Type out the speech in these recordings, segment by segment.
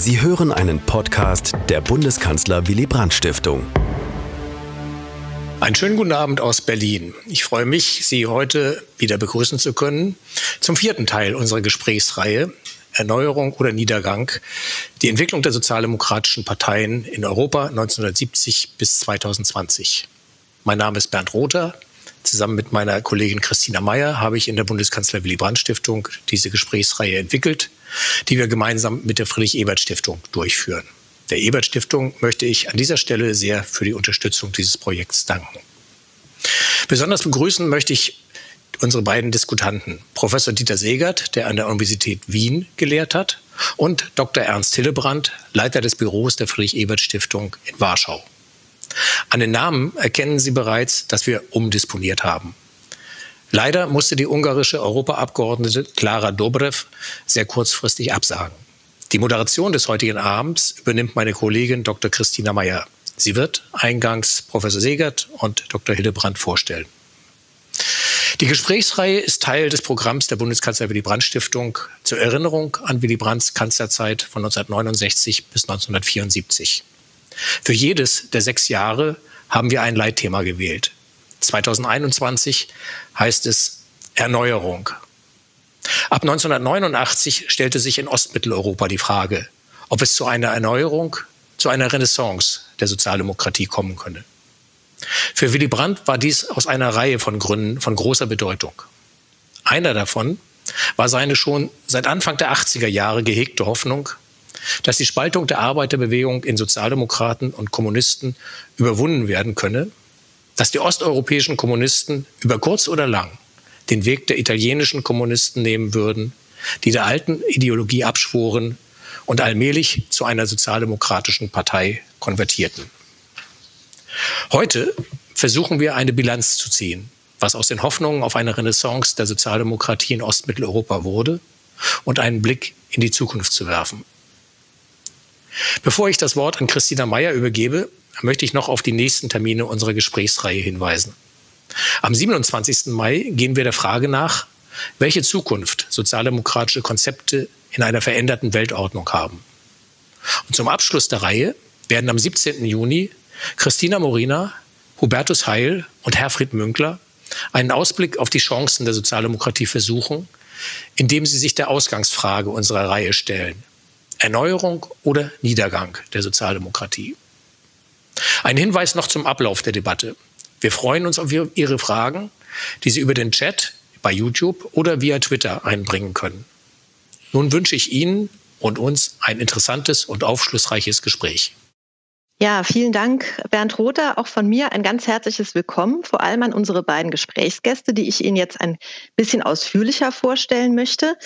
Sie hören einen Podcast der Bundeskanzler Willy Brandt Stiftung. Einen schönen guten Abend aus Berlin. Ich freue mich, Sie heute wieder begrüßen zu können zum vierten Teil unserer Gesprächsreihe Erneuerung oder Niedergang, die Entwicklung der sozialdemokratischen Parteien in Europa 1970 bis 2020. Mein Name ist Bernd Rother. Zusammen mit meiner Kollegin Christina Meyer habe ich in der Bundeskanzler Willy Brandt Stiftung diese Gesprächsreihe entwickelt, die wir gemeinsam mit der Friedrich Ebert Stiftung durchführen. Der Ebert Stiftung möchte ich an dieser Stelle sehr für die Unterstützung dieses Projekts danken. Besonders begrüßen möchte ich unsere beiden Diskutanten, Professor Dieter Segert, der an der Universität Wien gelehrt hat, und Dr. Ernst Hillebrand, Leiter des Büros der Friedrich-Ebert-Stiftung in Warschau. An den Namen erkennen Sie bereits, dass wir umdisponiert haben. Leider musste die ungarische Europaabgeordnete Klara Dobrev sehr kurzfristig absagen. Die Moderation des heutigen Abends übernimmt meine Kollegin Dr. Christina Meyer. Sie wird eingangs Professor Segert und Dr. Hillebrand vorstellen. Die Gesprächsreihe ist Teil des Programms der Bundeskanzler Willy Brandt Stiftung zur Erinnerung an Willy Brandts Kanzlerzeit von 1969 bis 1974. Für jedes der sechs Jahre haben wir ein Leitthema gewählt. 2021 heißt es Erneuerung. Ab 1989 stellte sich in Ostmitteleuropa die Frage, ob es zu einer Erneuerung, zu einer Renaissance der Sozialdemokratie kommen könne. Für Willy Brandt war dies aus einer Reihe von Gründen von großer Bedeutung. Einer davon war seine schon seit Anfang der 80er Jahre gehegte Hoffnung, dass die Spaltung der Arbeiterbewegung in Sozialdemokraten und Kommunisten überwunden werden könne, dass die osteuropäischen Kommunisten über kurz oder lang den Weg der italienischen Kommunisten nehmen würden, die der alten Ideologie abschworen und allmählich zu einer sozialdemokratischen Partei konvertierten. Heute versuchen wir eine Bilanz zu ziehen, was aus den Hoffnungen auf eine Renaissance der Sozialdemokratie in Ostmitteleuropa wurde und einen Blick in die Zukunft zu werfen. Bevor ich das Wort an Christina Meyer übergebe, möchte ich noch auf die nächsten Termine unserer Gesprächsreihe hinweisen. Am 27. Mai gehen wir der Frage nach, welche Zukunft sozialdemokratische Konzepte in einer veränderten Weltordnung haben. Und zum Abschluss der Reihe werden am 17. Juni Christina Morina, Hubertus Heil und Herfried Münkler einen Ausblick auf die Chancen der Sozialdemokratie versuchen, indem sie sich der Ausgangsfrage unserer Reihe stellen. Erneuerung oder Niedergang der Sozialdemokratie. Ein Hinweis noch zum Ablauf der Debatte. Wir freuen uns auf Ihre Fragen, die Sie über den Chat bei YouTube oder via Twitter einbringen können. Nun wünsche ich Ihnen und uns ein interessantes und aufschlussreiches Gespräch. Ja, vielen Dank, Bernd Rother. Auch von mir ein ganz herzliches Willkommen, vor allem an unsere beiden Gesprächsgäste, die ich Ihnen jetzt ein bisschen ausführlicher vorstellen möchte.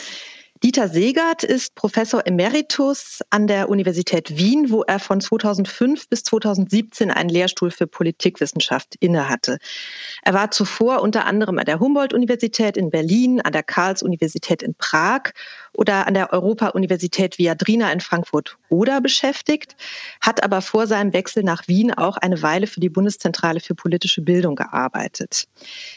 Dieter Segert ist Professor Emeritus an der Universität Wien, wo er von 2005 bis 2017 einen Lehrstuhl für Politikwissenschaft innehatte. Er war zuvor unter anderem an der Humboldt-Universität in Berlin, an der Karls-Universität in Prag oder an der Europa-Universität Viadrina in Frankfurt oder beschäftigt, hat aber vor seinem Wechsel nach Wien auch eine Weile für die Bundeszentrale für politische Bildung gearbeitet.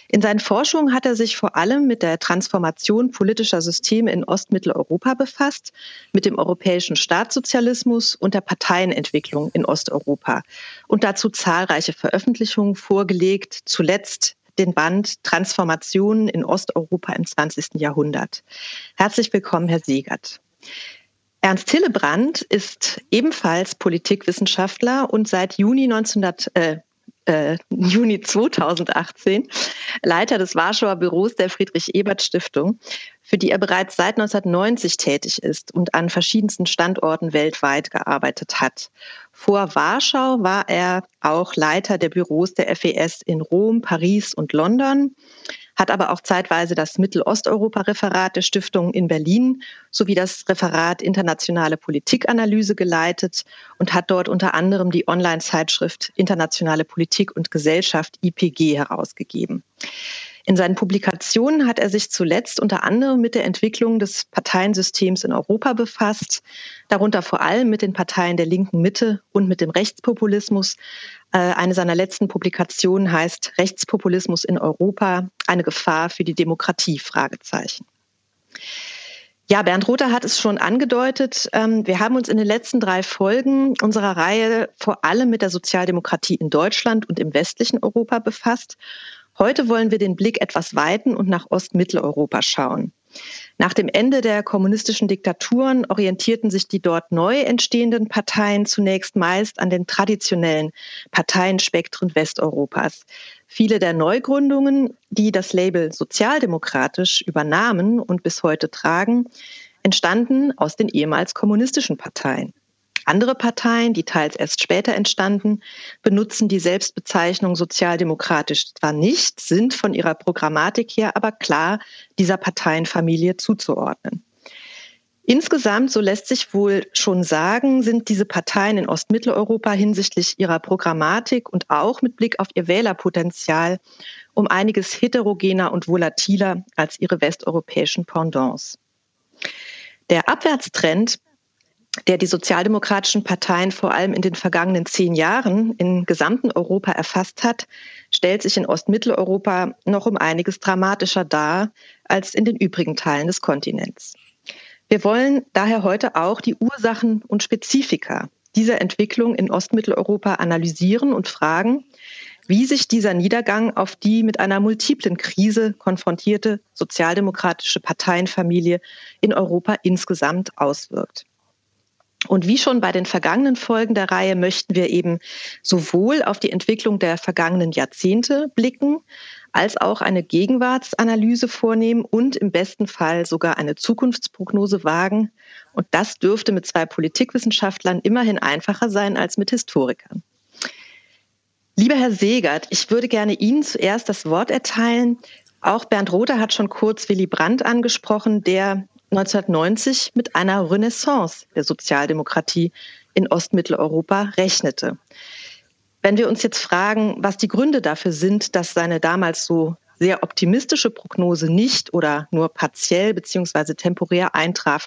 In seinen Forschungen hat er sich vor allem mit der Transformation politischer Systeme in Ostmitteleuropa befasst, mit dem europäischen Staatssozialismus und der Parteienentwicklung in Osteuropa und dazu zahlreiche Veröffentlichungen vorgelegt, zuletzt den Band Transformationen in Osteuropa im 20. Jahrhundert. Herzlich willkommen, Herr Siegert. Ernst Hillebrand ist ebenfalls Politikwissenschaftler und seit Juni 1900, äh, äh, Juni 2018 Leiter des Warschauer Büros der Friedrich-Ebert-Stiftung, für die er bereits seit 1990 tätig ist und an verschiedensten Standorten weltweit gearbeitet hat. Vor Warschau war er auch Leiter der Büros der FES in Rom, Paris und London hat aber auch zeitweise das Mittelosteuropa-Referat der Stiftung in Berlin sowie das Referat Internationale Politikanalyse geleitet und hat dort unter anderem die Online-Zeitschrift Internationale Politik und Gesellschaft IPG herausgegeben. In seinen Publikationen hat er sich zuletzt unter anderem mit der Entwicklung des Parteiensystems in Europa befasst, darunter vor allem mit den Parteien der linken Mitte und mit dem Rechtspopulismus. Äh, eine seiner letzten Publikationen heißt Rechtspopulismus in Europa, eine Gefahr für die Demokratie? Ja, Bernd Rother hat es schon angedeutet. Ähm, wir haben uns in den letzten drei Folgen unserer Reihe vor allem mit der Sozialdemokratie in Deutschland und im westlichen Europa befasst. Heute wollen wir den Blick etwas weiten und nach Ostmitteleuropa schauen. Nach dem Ende der kommunistischen Diktaturen orientierten sich die dort neu entstehenden Parteien zunächst meist an den traditionellen Parteienspektren Westeuropas. Viele der Neugründungen, die das Label sozialdemokratisch übernahmen und bis heute tragen, entstanden aus den ehemals kommunistischen Parteien. Andere Parteien, die teils erst später entstanden, benutzen die Selbstbezeichnung sozialdemokratisch zwar nicht, sind von ihrer Programmatik her aber klar dieser Parteienfamilie zuzuordnen. Insgesamt, so lässt sich wohl schon sagen, sind diese Parteien in Ostmitteleuropa hinsichtlich ihrer Programmatik und auch mit Blick auf ihr Wählerpotenzial um einiges heterogener und volatiler als ihre westeuropäischen Pendants. Der Abwärtstrend der die sozialdemokratischen Parteien vor allem in den vergangenen zehn Jahren im gesamten Europa erfasst hat, stellt sich in Ostmitteleuropa noch um einiges dramatischer dar als in den übrigen Teilen des Kontinents. Wir wollen daher heute auch die Ursachen und Spezifika dieser Entwicklung in Ostmitteleuropa analysieren und fragen, wie sich dieser Niedergang auf die mit einer multiplen Krise konfrontierte sozialdemokratische Parteienfamilie in Europa insgesamt auswirkt. Und wie schon bei den vergangenen Folgen der Reihe möchten wir eben sowohl auf die Entwicklung der vergangenen Jahrzehnte blicken, als auch eine Gegenwartsanalyse vornehmen und im besten Fall sogar eine Zukunftsprognose wagen. Und das dürfte mit zwei Politikwissenschaftlern immerhin einfacher sein als mit Historikern. Lieber Herr Segert, ich würde gerne Ihnen zuerst das Wort erteilen. Auch Bernd Rother hat schon kurz Willy Brandt angesprochen, der 1990 mit einer Renaissance der Sozialdemokratie in Ostmitteleuropa rechnete. Wenn wir uns jetzt fragen, was die Gründe dafür sind, dass seine damals so sehr optimistische Prognose nicht oder nur partiell beziehungsweise temporär eintraf,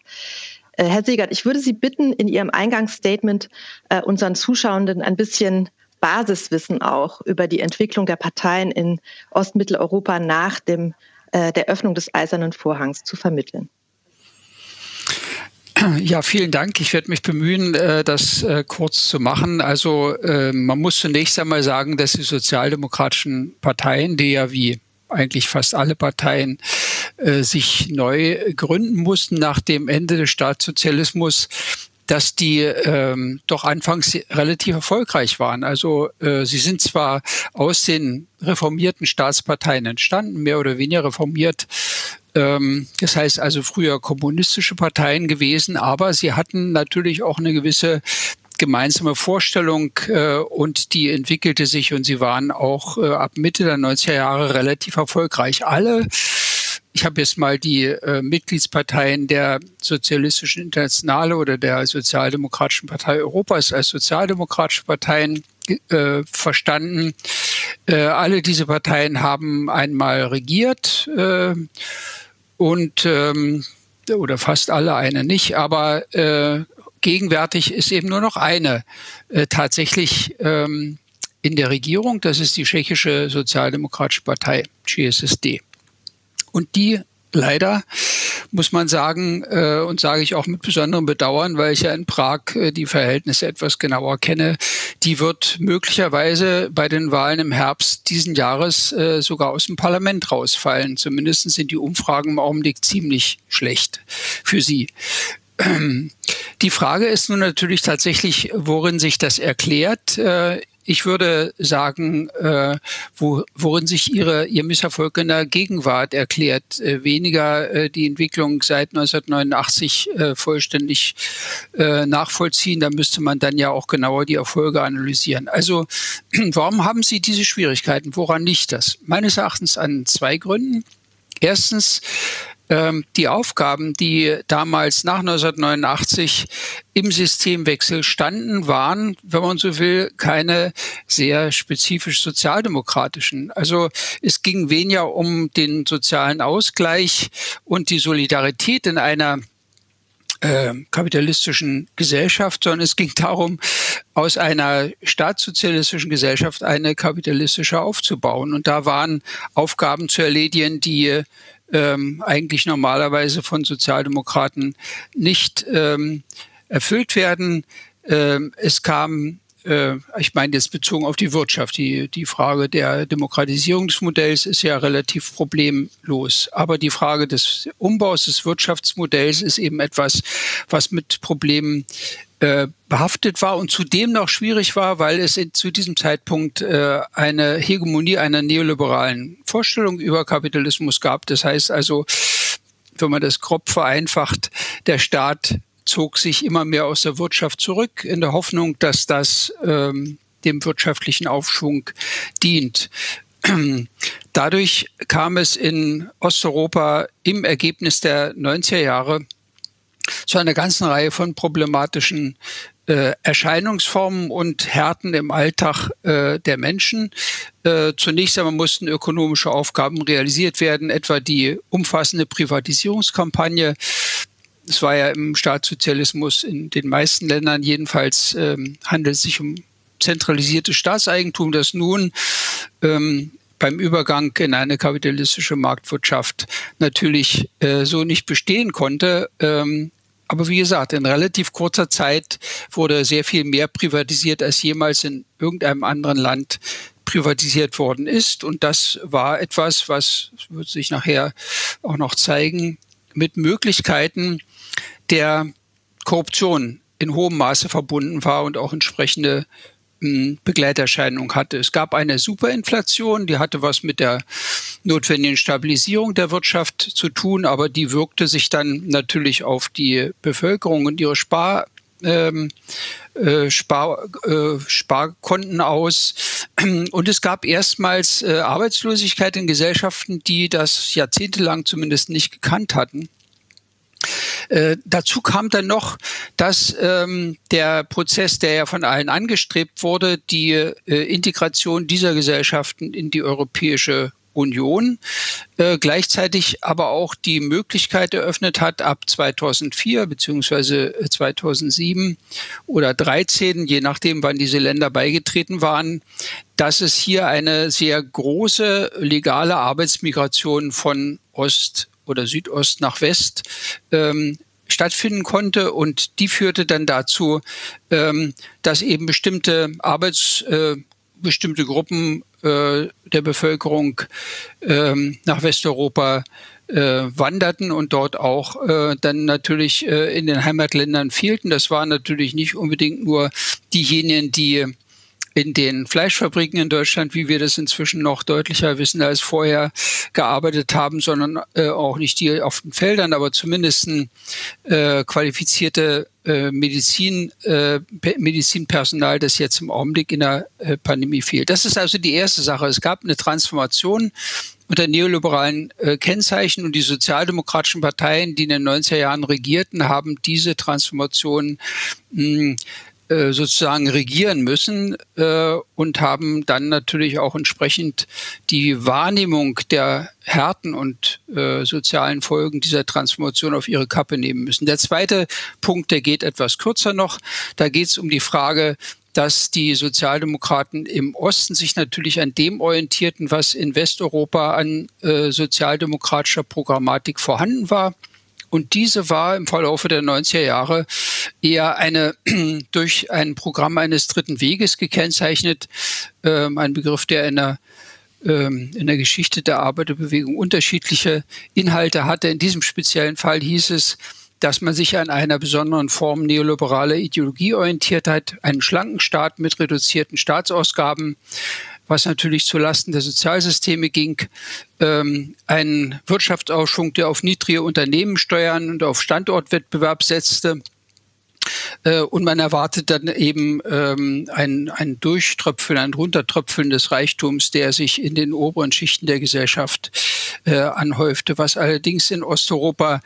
äh, Herr Segert, ich würde Sie bitten, in Ihrem Eingangsstatement äh, unseren Zuschauenden ein bisschen Basiswissen auch über die Entwicklung der Parteien in Ostmitteleuropa nach dem, äh, der Öffnung des Eisernen Vorhangs zu vermitteln. Ja, vielen Dank. Ich werde mich bemühen, äh, das äh, kurz zu machen. Also äh, man muss zunächst einmal sagen, dass die sozialdemokratischen Parteien, die ja wie eigentlich fast alle Parteien sich neu gründen mussten nach dem Ende des Staatssozialismus, dass die ähm, doch anfangs relativ erfolgreich waren. Also äh, sie sind zwar aus den reformierten Staatsparteien entstanden, mehr oder weniger reformiert das heißt also früher kommunistische Parteien gewesen, aber sie hatten natürlich auch eine gewisse gemeinsame Vorstellung äh, und die entwickelte sich und sie waren auch äh, ab Mitte der 90er Jahre relativ erfolgreich. Alle ich habe jetzt mal die äh, Mitgliedsparteien der Sozialistischen Internationale oder der Sozialdemokratischen Partei Europas als sozialdemokratische Parteien äh, verstanden. Äh, alle diese Parteien haben einmal regiert äh, und ähm, oder fast alle eine nicht, aber äh, gegenwärtig ist eben nur noch eine äh, tatsächlich ähm, in der Regierung. Das ist die tschechische Sozialdemokratische Partei, GSSD. Und die leider muss man sagen, äh, und sage ich auch mit besonderem Bedauern, weil ich ja in Prag äh, die Verhältnisse etwas genauer kenne, die wird möglicherweise bei den Wahlen im Herbst diesen Jahres äh, sogar aus dem Parlament rausfallen. Zumindest sind die Umfragen im Augenblick ziemlich schlecht für sie. Die Frage ist nun natürlich tatsächlich, worin sich das erklärt. Ich würde sagen, äh, wo, worin sich ihre, ihr Misserfolg in der Gegenwart erklärt. Äh, weniger äh, die Entwicklung seit 1989 äh, vollständig äh, nachvollziehen. Da müsste man dann ja auch genauer die Erfolge analysieren. Also warum haben Sie diese Schwierigkeiten? Woran liegt das? Meines Erachtens an zwei Gründen. Erstens die Aufgaben, die damals nach 1989 im Systemwechsel standen, waren, wenn man so will, keine sehr spezifisch sozialdemokratischen. Also es ging weniger um den sozialen Ausgleich und die Solidarität in einer äh, kapitalistischen Gesellschaft, sondern es ging darum, aus einer staatssozialistischen Gesellschaft eine kapitalistische aufzubauen. Und da waren Aufgaben zu erledigen, die ähm, eigentlich normalerweise von Sozialdemokraten nicht ähm, erfüllt werden. Ähm, es kam äh, ich meine jetzt bezogen auf die Wirtschaft, die, die Frage der Demokratisierung des Modells ist ja relativ problemlos. Aber die Frage des Umbaus des Wirtschaftsmodells ist eben etwas, was mit Problemen äh, behaftet war und zudem noch schwierig war, weil es in, zu diesem Zeitpunkt äh, eine Hegemonie einer neoliberalen Vorstellung über Kapitalismus gab. Das heißt also, wenn man das grob vereinfacht, der Staat zog sich immer mehr aus der Wirtschaft zurück, in der Hoffnung, dass das ähm, dem wirtschaftlichen Aufschwung dient. Dadurch kam es in Osteuropa im Ergebnis der 90er Jahre zu einer ganzen Reihe von problematischen äh, Erscheinungsformen und Härten im Alltag äh, der Menschen. Äh, zunächst einmal mussten ökonomische Aufgaben realisiert werden, etwa die umfassende Privatisierungskampagne es war ja im Staatssozialismus in den meisten Ländern jedenfalls ähm, handelt es sich um zentralisiertes Staatseigentum, das nun ähm, beim Übergang in eine kapitalistische Marktwirtschaft natürlich äh, so nicht bestehen konnte. Ähm, aber wie gesagt, in relativ kurzer Zeit wurde sehr viel mehr privatisiert, als jemals in irgendeinem anderen Land privatisiert worden ist. Und das war etwas, was wird sich nachher auch noch zeigen, mit Möglichkeiten, der Korruption in hohem Maße verbunden war und auch entsprechende Begleiterscheinungen hatte. Es gab eine Superinflation, die hatte was mit der notwendigen Stabilisierung der Wirtschaft zu tun, aber die wirkte sich dann natürlich auf die Bevölkerung und ihre Spar, ähm, äh, Spar, äh, Sparkonten aus. Und es gab erstmals äh, Arbeitslosigkeit in Gesellschaften, die das jahrzehntelang zumindest nicht gekannt hatten. Äh, dazu kam dann noch, dass ähm, der Prozess, der ja von allen angestrebt wurde, die äh, Integration dieser Gesellschaften in die europäische Union, äh, gleichzeitig aber auch die Möglichkeit eröffnet hat, ab 2004 beziehungsweise 2007 oder 2013, je nachdem, wann diese Länder beigetreten waren, dass es hier eine sehr große legale Arbeitsmigration von Ost oder Südost nach West ähm, stattfinden konnte. Und die führte dann dazu, ähm, dass eben bestimmte Arbeits, äh, bestimmte Gruppen äh, der Bevölkerung ähm, nach Westeuropa äh, wanderten und dort auch äh, dann natürlich äh, in den Heimatländern fehlten. Das waren natürlich nicht unbedingt nur diejenigen, die in den Fleischfabriken in Deutschland, wie wir das inzwischen noch deutlicher wissen als vorher, gearbeitet haben, sondern äh, auch nicht die auf den Feldern, aber zumindest äh, qualifizierte äh, Medizin, äh, Medizinpersonal, das jetzt im Augenblick in der äh, Pandemie fehlt. Das ist also die erste Sache. Es gab eine Transformation unter neoliberalen äh, Kennzeichen und die sozialdemokratischen Parteien, die in den 90er Jahren regierten, haben diese Transformation mh, äh, sozusagen regieren müssen äh, und haben dann natürlich auch entsprechend die Wahrnehmung der Härten und äh, sozialen Folgen dieser Transformation auf ihre Kappe nehmen müssen. Der zweite Punkt, der geht etwas kürzer noch. Da geht es um die Frage, dass die Sozialdemokraten im Osten sich natürlich an dem orientierten, was in Westeuropa an äh, sozialdemokratischer Programmatik vorhanden war. Und diese war im Verlaufe der 90er Jahre eher eine durch ein Programm eines dritten Weges gekennzeichnet, ähm, ein Begriff, der in der ähm, in der Geschichte der Arbeiterbewegung unterschiedliche Inhalte hatte. In diesem speziellen Fall hieß es, dass man sich an einer besonderen Form neoliberaler Ideologie orientiert hat, einen schlanken Staat mit reduzierten Staatsausgaben, was natürlich zulasten der Sozialsysteme ging, ähm, ein Wirtschaftsaufschwung, der auf niedrige Unternehmenssteuern und auf Standortwettbewerb setzte. Äh, und man erwartet dann eben ähm, ein, ein Durchtröpfeln, ein Runtertröpfeln des Reichtums, der sich in den oberen Schichten der Gesellschaft äh, anhäufte, was allerdings in Osteuropa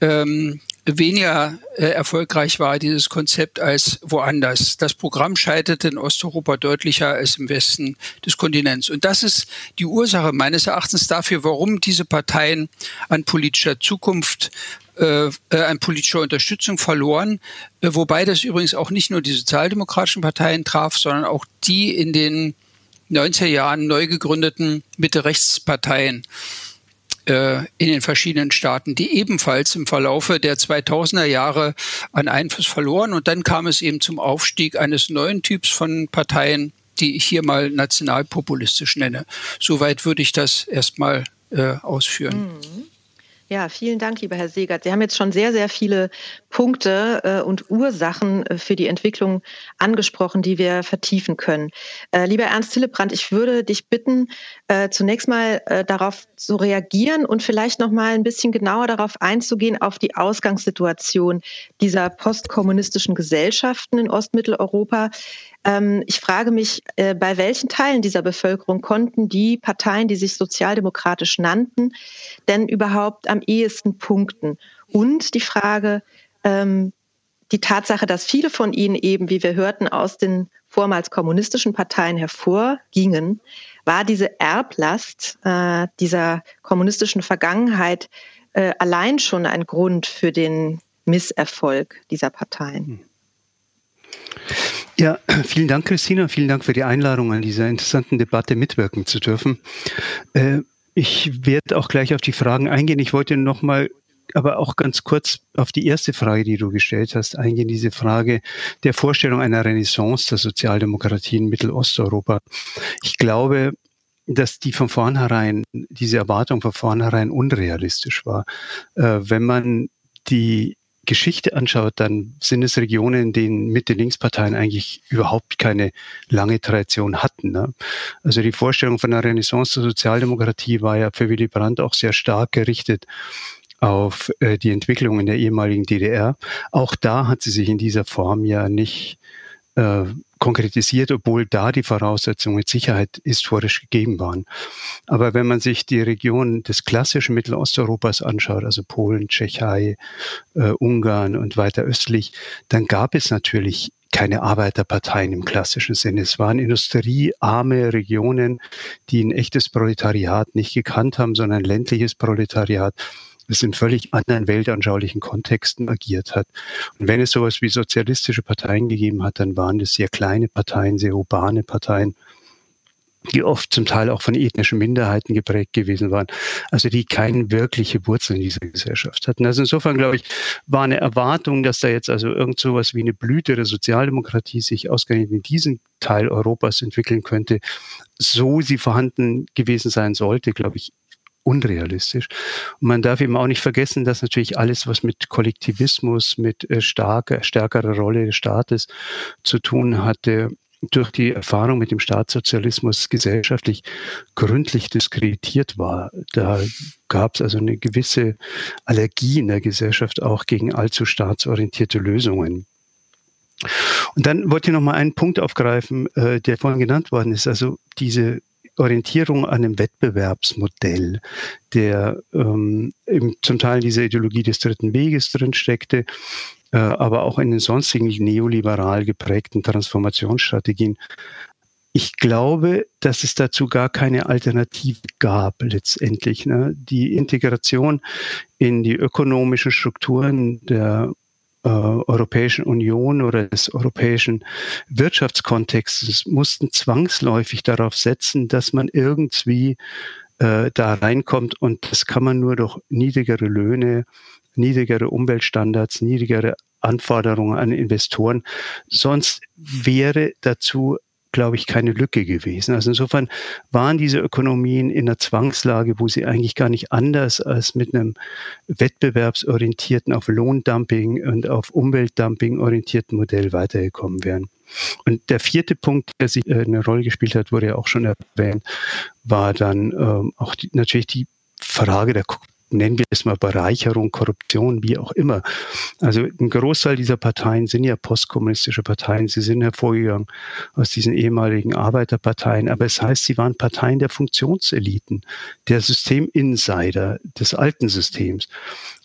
ähm, weniger äh, erfolgreich war, dieses Konzept, als woanders. Das Programm scheiterte in Osteuropa deutlicher als im Westen des Kontinents. Und das ist die Ursache meines Erachtens dafür, warum diese Parteien an politischer Zukunft äh, äh an politischer Unterstützung verloren, äh, wobei das übrigens auch nicht nur die sozialdemokratischen Parteien traf, sondern auch die in den 90er Jahren neu gegründeten Mitte-Rechts-Parteien. äh, in den verschiedenen Staaten, die ebenfalls im Verlaufe der 2000er Jahre an Einfluss verloren. Und dann kam es eben zum Aufstieg eines neuen Typs von Parteien, die ich hier mal nationalpopulistisch nenne. Soweit würde ich das erstmal äh, ausführen. Mhm. Ja, vielen Dank, lieber Herr Segert. Sie haben jetzt schon sehr, sehr viele Punkte äh, und Ursachen äh, für die Entwicklung angesprochen, die wir vertiefen können. Äh, lieber Ernst Hillebrand, ich würde dich bitten, äh, zunächst mal äh, darauf zu reagieren und vielleicht noch mal ein bisschen genauer darauf einzugehen auf die Ausgangssituation dieser postkommunistischen Gesellschaften in Ostmitteleuropa. Ähm, ich frage mich, äh, bei welchen Teilen dieser Bevölkerung konnten die Parteien, die sich sozialdemokratisch nannten, denn überhaupt am ehesten punkten? Und die Frage, ähm, die Tatsache, dass viele von ihnen eben, wie wir hörten, aus den vormals kommunistischen Parteien hervorgingen, war diese Erblast äh, dieser kommunistischen Vergangenheit äh, allein schon ein Grund für den Misserfolg dieser Parteien. Hm. Ja, vielen Dank, Christina. Vielen Dank für die Einladung, an dieser interessanten Debatte mitwirken zu dürfen. Äh, ich werde auch gleich auf die Fragen eingehen. Ich wollte noch mal aber auch ganz kurz auf die erste Frage, die du gestellt hast, eingehen, diese Frage der Vorstellung einer Renaissance der Sozialdemokratie in Mittelosteuropa. Ich glaube, dass die von vornherein, diese Erwartung von vornherein unrealistisch war. Äh, wenn man die Geschichte anschaut, dann sind es Regionen, in denen Mitte-Links-Parteien eigentlich überhaupt keine lange Tradition hatten. Ne? Also die Vorstellung von einer Renaissance der Sozialdemokratie war ja für Willy Brandt auch sehr stark gerichtet auf äh, die Entwicklung in der ehemaligen DDR. Auch da hat sie sich in dieser Form ja nicht äh, konkretisiert, obwohl da die Voraussetzungen mit Sicherheit historisch gegeben waren. Aber wenn man sich die Region des klassischen Mittelosteuropas anschaut, also Polen, Tschechei, äh, Ungarn und weiter östlich, dann gab es natürlich keine Arbeiterparteien im klassischen Sinne. Es waren industriearme Regionen, die ein echtes Proletariat nicht gekannt haben, sondern ein ländliches Proletariat es in völlig anderen weltanschaulichen Kontexten agiert hat. Und wenn es sowas wie sozialistische Parteien gegeben hat, dann waren das sehr kleine Parteien, sehr urbane Parteien, die oft zum Teil auch von ethnischen Minderheiten geprägt gewesen waren, also die keine wirkliche Wurzel in dieser Gesellschaft hatten. Also insofern, glaube ich, war eine Erwartung, dass da jetzt also irgend sowas wie eine Blüte der Sozialdemokratie sich ausgerechnet in diesem Teil Europas entwickeln könnte, so sie vorhanden gewesen sein sollte, glaube ich, unrealistisch. Und man darf eben auch nicht vergessen, dass natürlich alles, was mit Kollektivismus, mit äh, starker, stärkerer Rolle des Staates zu tun hatte, durch die Erfahrung mit dem Staatssozialismus gesellschaftlich gründlich diskreditiert war. Da gab es also eine gewisse Allergie in der Gesellschaft auch gegen allzu staatsorientierte Lösungen. Und dann wollte ich noch mal einen Punkt aufgreifen, äh, der vorhin genannt worden ist. Also diese Orientierung an einem Wettbewerbsmodell, der ähm, zum Teil in dieser Ideologie des dritten Weges drinsteckte, äh, aber auch in den sonstigen neoliberal geprägten Transformationsstrategien. Ich glaube, dass es dazu gar keine Alternative gab letztendlich. Ne? Die Integration in die ökonomischen Strukturen der äh, Europäischen Union oder des europäischen Wirtschaftskontextes mussten zwangsläufig darauf setzen, dass man irgendwie äh, da reinkommt und das kann man nur durch niedrigere Löhne, niedrigere Umweltstandards, niedrigere Anforderungen an Investoren. Sonst wäre dazu glaube ich, keine Lücke gewesen. Also insofern waren diese Ökonomien in einer Zwangslage, wo sie eigentlich gar nicht anders als mit einem wettbewerbsorientierten, auf Lohndumping und auf Umweltdumping orientierten Modell weitergekommen wären. Und der vierte Punkt, der sich äh, eine Rolle gespielt hat, wurde ja auch schon erwähnt, war dann ähm, auch die, natürlich die Frage der nennen wir es mal Bereicherung, Korruption, wie auch immer. Also ein Großteil dieser Parteien sind ja postkommunistische Parteien. Sie sind hervorgegangen aus diesen ehemaligen Arbeiterparteien. Aber es heißt, sie waren Parteien der Funktionseliten, der Systeminsider des alten Systems.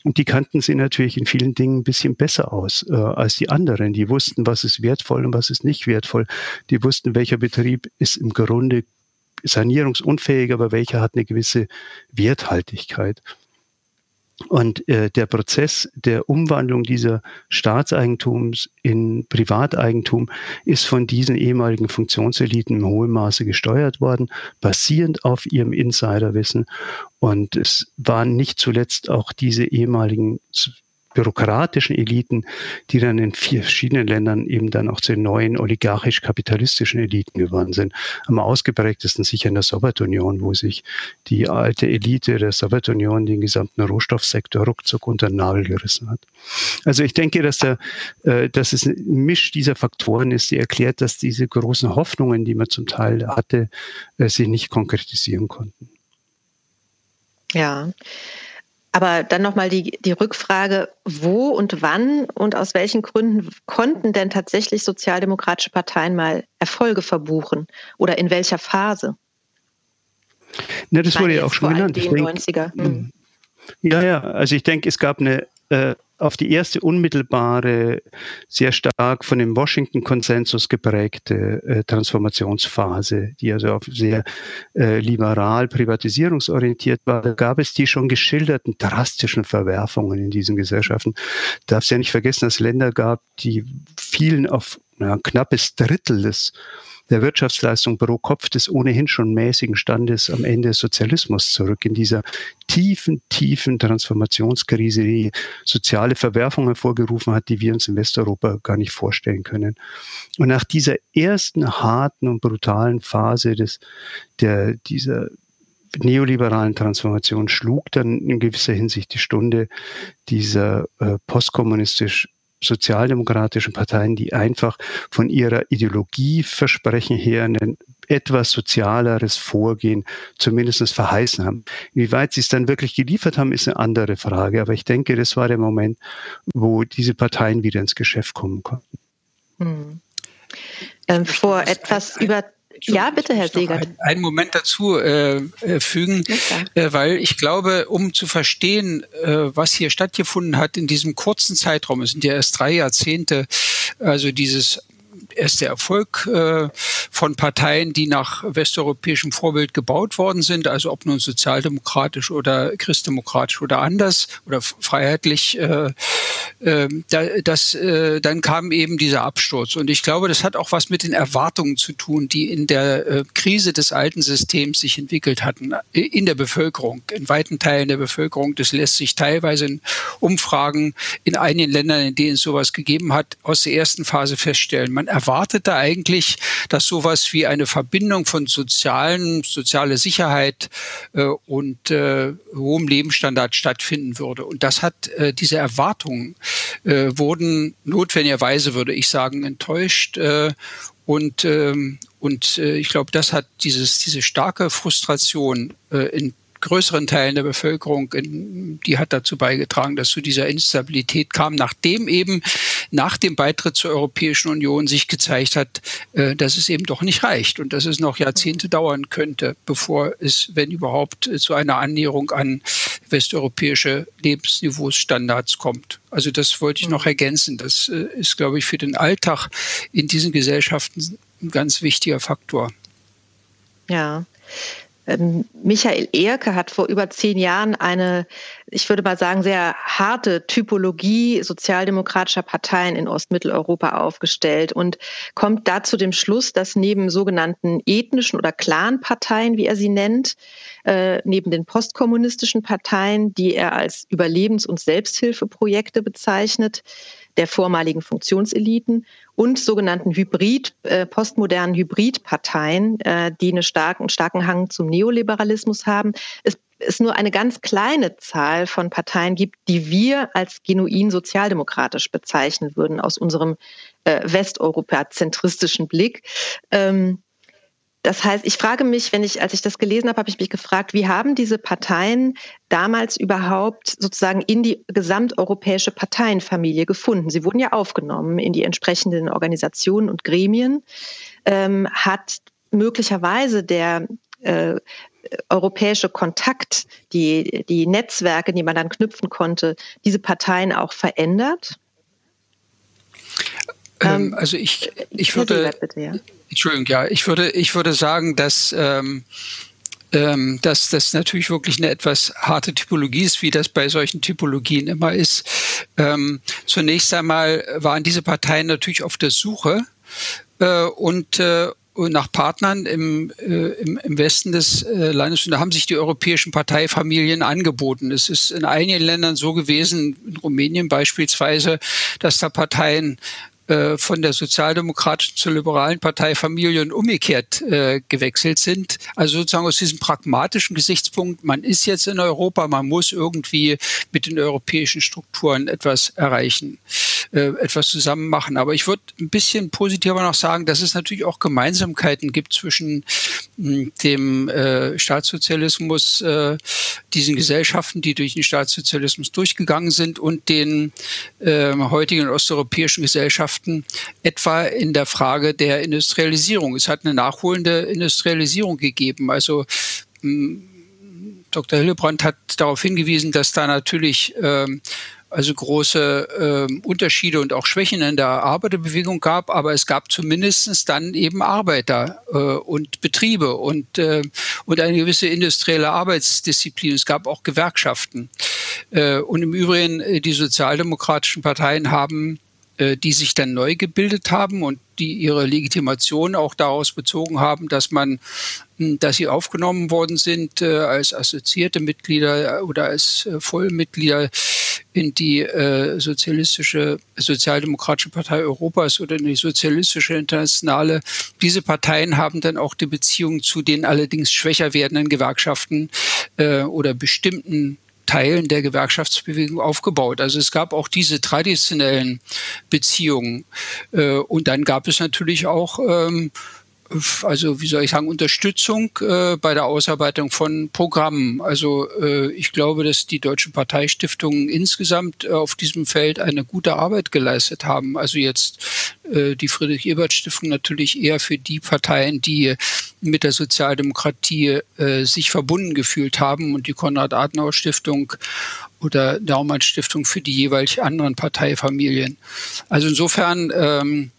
Und die kannten sie natürlich in vielen Dingen ein bisschen besser aus äh, als die anderen. Die wussten, was ist wertvoll und was ist nicht wertvoll. Die wussten, welcher Betrieb ist im Grunde sanierungsunfähig, aber welcher hat eine gewisse Werthaltigkeit. Und äh, der Prozess der Umwandlung dieser Staatseigentums in Privateigentum ist von diesen ehemaligen Funktionseliten im hohen Maße gesteuert worden, basierend auf ihrem Insiderwissen. Und es waren nicht zuletzt auch diese ehemaligen bürokratischen Eliten, die dann in verschiedenen Ländern eben dann auch zu den neuen oligarchisch-kapitalistischen Eliten geworden sind. Am ausgeprägtesten sicher in der Sowjetunion, wo sich die alte Elite der Sowjetunion den gesamten Rohstoffsektor ruckzuck unter den Nagel gerissen hat. Also ich denke, dass, der, äh, dass es ein Misch dieser Faktoren ist, die erklärt, dass diese großen Hoffnungen, die man zum Teil hatte, äh, sich nicht konkretisieren konnten. Ja. Aber dann nochmal die, die Rückfrage, wo und wann und aus welchen Gründen konnten denn tatsächlich sozialdemokratische Parteien mal Erfolge verbuchen oder in welcher Phase? Na, das wurde ja auch schon genannt. Den 90er. Hm. Ja, ja, also ich denke, es gab eine äh, auf die erste unmittelbare, sehr stark von dem Washington-Konsensus geprägte äh, Transformationsphase, die also auf sehr äh, liberal privatisierungsorientiert war, gab es die schon geschilderten drastischen Verwerfungen in diesen Gesellschaften. Darfst ja nicht vergessen, dass es Länder gab, die fielen auf ein knappes Drittel des der Wirtschaftsleistung pro Kopf des ohnehin schon mäßigen Standes am Ende des Sozialismus zurück, in dieser tiefen, tiefen Transformationskrise, die soziale Verwerfungen hervorgerufen hat, die wir uns in Westeuropa gar nicht vorstellen können. Und nach dieser ersten harten und brutalen Phase des, der, dieser neoliberalen Transformation schlug dann in gewisser Hinsicht die Stunde dieser äh, postkommunistisch sozialdemokratischen Parteien, die einfach von ihrer Ideologieversprechen her ein etwas sozialeres Vorgehen zumindest verheißen haben. Inwieweit sie es dann wirklich geliefert haben, ist eine andere Frage. Aber ich denke, das war der Moment, wo diese Parteien wieder ins Geschäft kommen konnten. Hm. Ähm, vor etwas über ja, bitte, Herr Segert. Ein, einen Moment dazu äh, äh fügen, äh, weil ich glaube, um zu verstehen, äh, was hier stattgefunden hat in diesem kurzen Zeitraum, es sind ja erst drei Jahrzehnte, also dieses erst der Erfolg äh, von Parteien, die nach westeuropäischem Vorbild gebaut worden sind, also ob nun sozialdemokratisch oder christdemokratisch oder anders oder freiheitlich, äh, äh, das, dann kam eben dieser Absturz. Und ich glaube, das hat auch was mit den Erwartungen zu tun, die in der äh, Krise des alten Systems sich entwickelt hatten, äh, in der Bevölkerung, in weiten Teilen der Bevölkerung. Das lässt sich teilweise in Umfragen in einigen Ländern, in denen es sowas gegeben hat, aus der ersten Phase feststellen. Man erwartete eigentlich, dass sowas wie eine Verbindung von sozialen, soziale Sicherheit äh, und äh, hohem Lebensstandard stattfinden würde. Und das hat äh, diese Erwartungen äh, wurden notwendigerweise, würde ich sagen, enttäuscht. Äh, und ähm, und äh, ich glaube, das hat dieses, diese starke Frustration äh, in größeren Teilen der Bevölkerung, die hat dazu beigetragen, dass zu dieser Instabilität kam, nachdem eben nach dem Beitritt zur Europäischen Union sich gezeigt hat, äh, dass es eben doch nicht reicht und dass es noch Jahrzehnte dauern könnte, bevor es, wenn überhaupt, zu einer Annäherung an westeuropäische Lebensniveausstandards kommt. Also das wollte ich noch ergänzen. Das äh, ist, glaube ich, für den Alltag in diesen Gesellschaften ein ganz wichtiger Faktor. Ja, Michael Ehrke hat vor über zehn Jahren eine, ich würde mal sagen, sehr harte Typologie sozialdemokratischer Parteien in Ostmitteleuropa aufgestellt und kommt da zu dem Schluss, dass neben sogenannten ethnischen oder Clanparteien, wie er sie nennt, äh, neben den postkommunistischen Parteien, die er als Überlebens- und Selbsthilfeprojekte bezeichnet, der vormaligen Funktionseliten und sogenannten Hybrid, äh, postmodernen Hybridparteien, äh, die einen starken, starken Hang zum Neoliberalismus haben. Es es nur eine ganz kleine Zahl von Parteien gibt, die wir als genuin sozialdemokratisch bezeichnen würden aus unserem äh, westeuropa-zentristischen Blick. Ähm, das heißt, ich frage mich, wenn ich, als ich das gelesen habe, habe ich mich gefragt, wie haben diese Parteien damals überhaupt sozusagen in die gesamteuropäische Parteienfamilie gefunden? Sie wurden ja aufgenommen in die entsprechenden Organisationen und Gremien. Ähm, hat möglicherweise der äh, europäische Kontakt, die, die Netzwerke, die man dann knüpfen konnte, diese Parteien auch verändert? Ähm, ähm also ich, ich würde, bitte, ja. Entschuldigung, ja, ich würde, ich würde sagen, dass ähm, ähm, dass das natürlich wirklich eine etwas harte Typologie ist, wie das bei solchen Typologien immer ist. Ähm, zunächst einmal waren diese Parteien natürlich auf der Suche äh, und äh, nach Partnern im, äh, im, im, Westen des äh, Landes und da haben sich die europäischen Parteifamilien angeboten. Es ist in einigen Ländern so gewesen, in Rumänien beispielsweise, dass da Parteien äh, von der sozialdemokratischen zur liberalen Partei Familie und umgekehrt äh, gewechselt sind. Also sozusagen aus diesem pragmatischen Gesichtspunkt, man ist jetzt in Europa, man muss irgendwie mit den europäischen Strukturen etwas erreichen, äh, etwas zusammen machen. Aber ich würde ein bisschen positiver noch sagen, dass es natürlich auch Gemeinsamkeiten gibt zwischen mh, hm, dem äh, Staatssozialismus, äh, diesen Gesellschaften, die durch den Staatssozialismus durchgegangen sind und den äh, heutigen osteuropäischen Gesellschaften, Wissenschaften, etwa in der Frage der Industrialisierung. Es hat eine nachholende Industrialisierung gegeben. Also hm, Dr. Hillebrand hat darauf hingewiesen, dass da natürlich ähm, also große äh, Unterschiede und auch Schwächen in der Arbeiterbewegung gab, aber es gab zumindest dann eben Arbeiter äh, und Betriebe und, äh, und eine gewisse industrielle Arbeitsdisziplin. Es gab auch Gewerkschaften. Äh, und im Übrigen, äh, die sozialdemokratischen Parteien haben die sich dann neu gebildet haben und die ihre Legitimation auch daraus bezogen haben, dass man, hm, dass sie aufgenommen worden sind äh, als assoziierte Mitglieder oder als äh, Vollmitglieder in die äh, sozialistische, sozialdemokratische Partei Europas oder in die sozialistische Internationale. Diese Parteien haben dann auch die Beziehung zu den allerdings schwächer werdenden Gewerkschaften äh, oder bestimmten Teilen der Gewerkschaftsbewegung aufgebaut. Also es gab auch diese traditionellen Beziehungen. Äh, und dann gab es natürlich auch ähm, also wie soll ich sagen, Unterstützung äh, bei der Ausarbeitung von Programmen. Also äh, ich glaube, dass die deutschen Parteistiftungen insgesamt äh, auf diesem Feld eine gute Arbeit geleistet haben. Also jetzt äh, die Friedrich-Ebert-Stiftung natürlich eher für die Parteien, die mit der Sozialdemokratie äh, sich verbunden gefühlt haben und die Konrad-Adenauer-Stiftung oder Daumann-Stiftung für die jeweils anderen Parteifamilien. Also insofern ähm,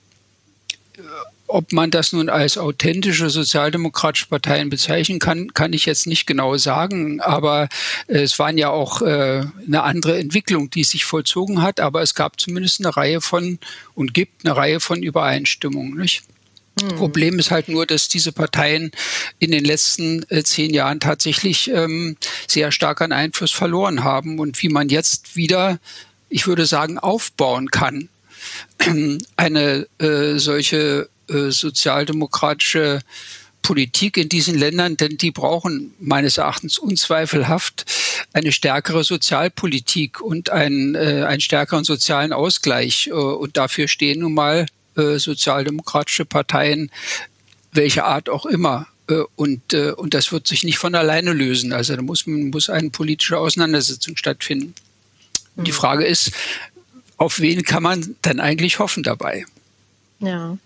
ob man das nun als authentische sozialdemokratische Parteien bezeichnen kann, kann ich jetzt nicht genau sagen. Aber äh, es waren ja auch äh, eine andere Entwicklung, die sich vollzogen hat. Aber es gab zumindest eine Reihe von und gibt eine Reihe von Übereinstimmungen. Nicht? Hm. Problem ist halt nur, dass diese Parteien in den letzten äh, zehn Jahren tatsächlich ähm, sehr stark an Einfluss verloren haben und wie man jetzt wieder, ich würde sagen, aufbauen kann. Eine äh, solche äh, sozialdemokratische Politik in diesen Ländern, denn die brauchen meines Erachtens unzweifelhaft eine stärkere Sozialpolitik und einen, äh, einen stärkeren sozialen Ausgleich. Äh, und dafür stehen nun mal äh, sozialdemokratische Parteien, welcher Art auch immer. Äh, und, und das wird sich nicht von alleine lösen. Also da muss, muss eine politische Auseinandersetzung stattfinden. Mhm. Die Frage ist, auf wen kann man dann eigentlich hoffen dabei? Ja.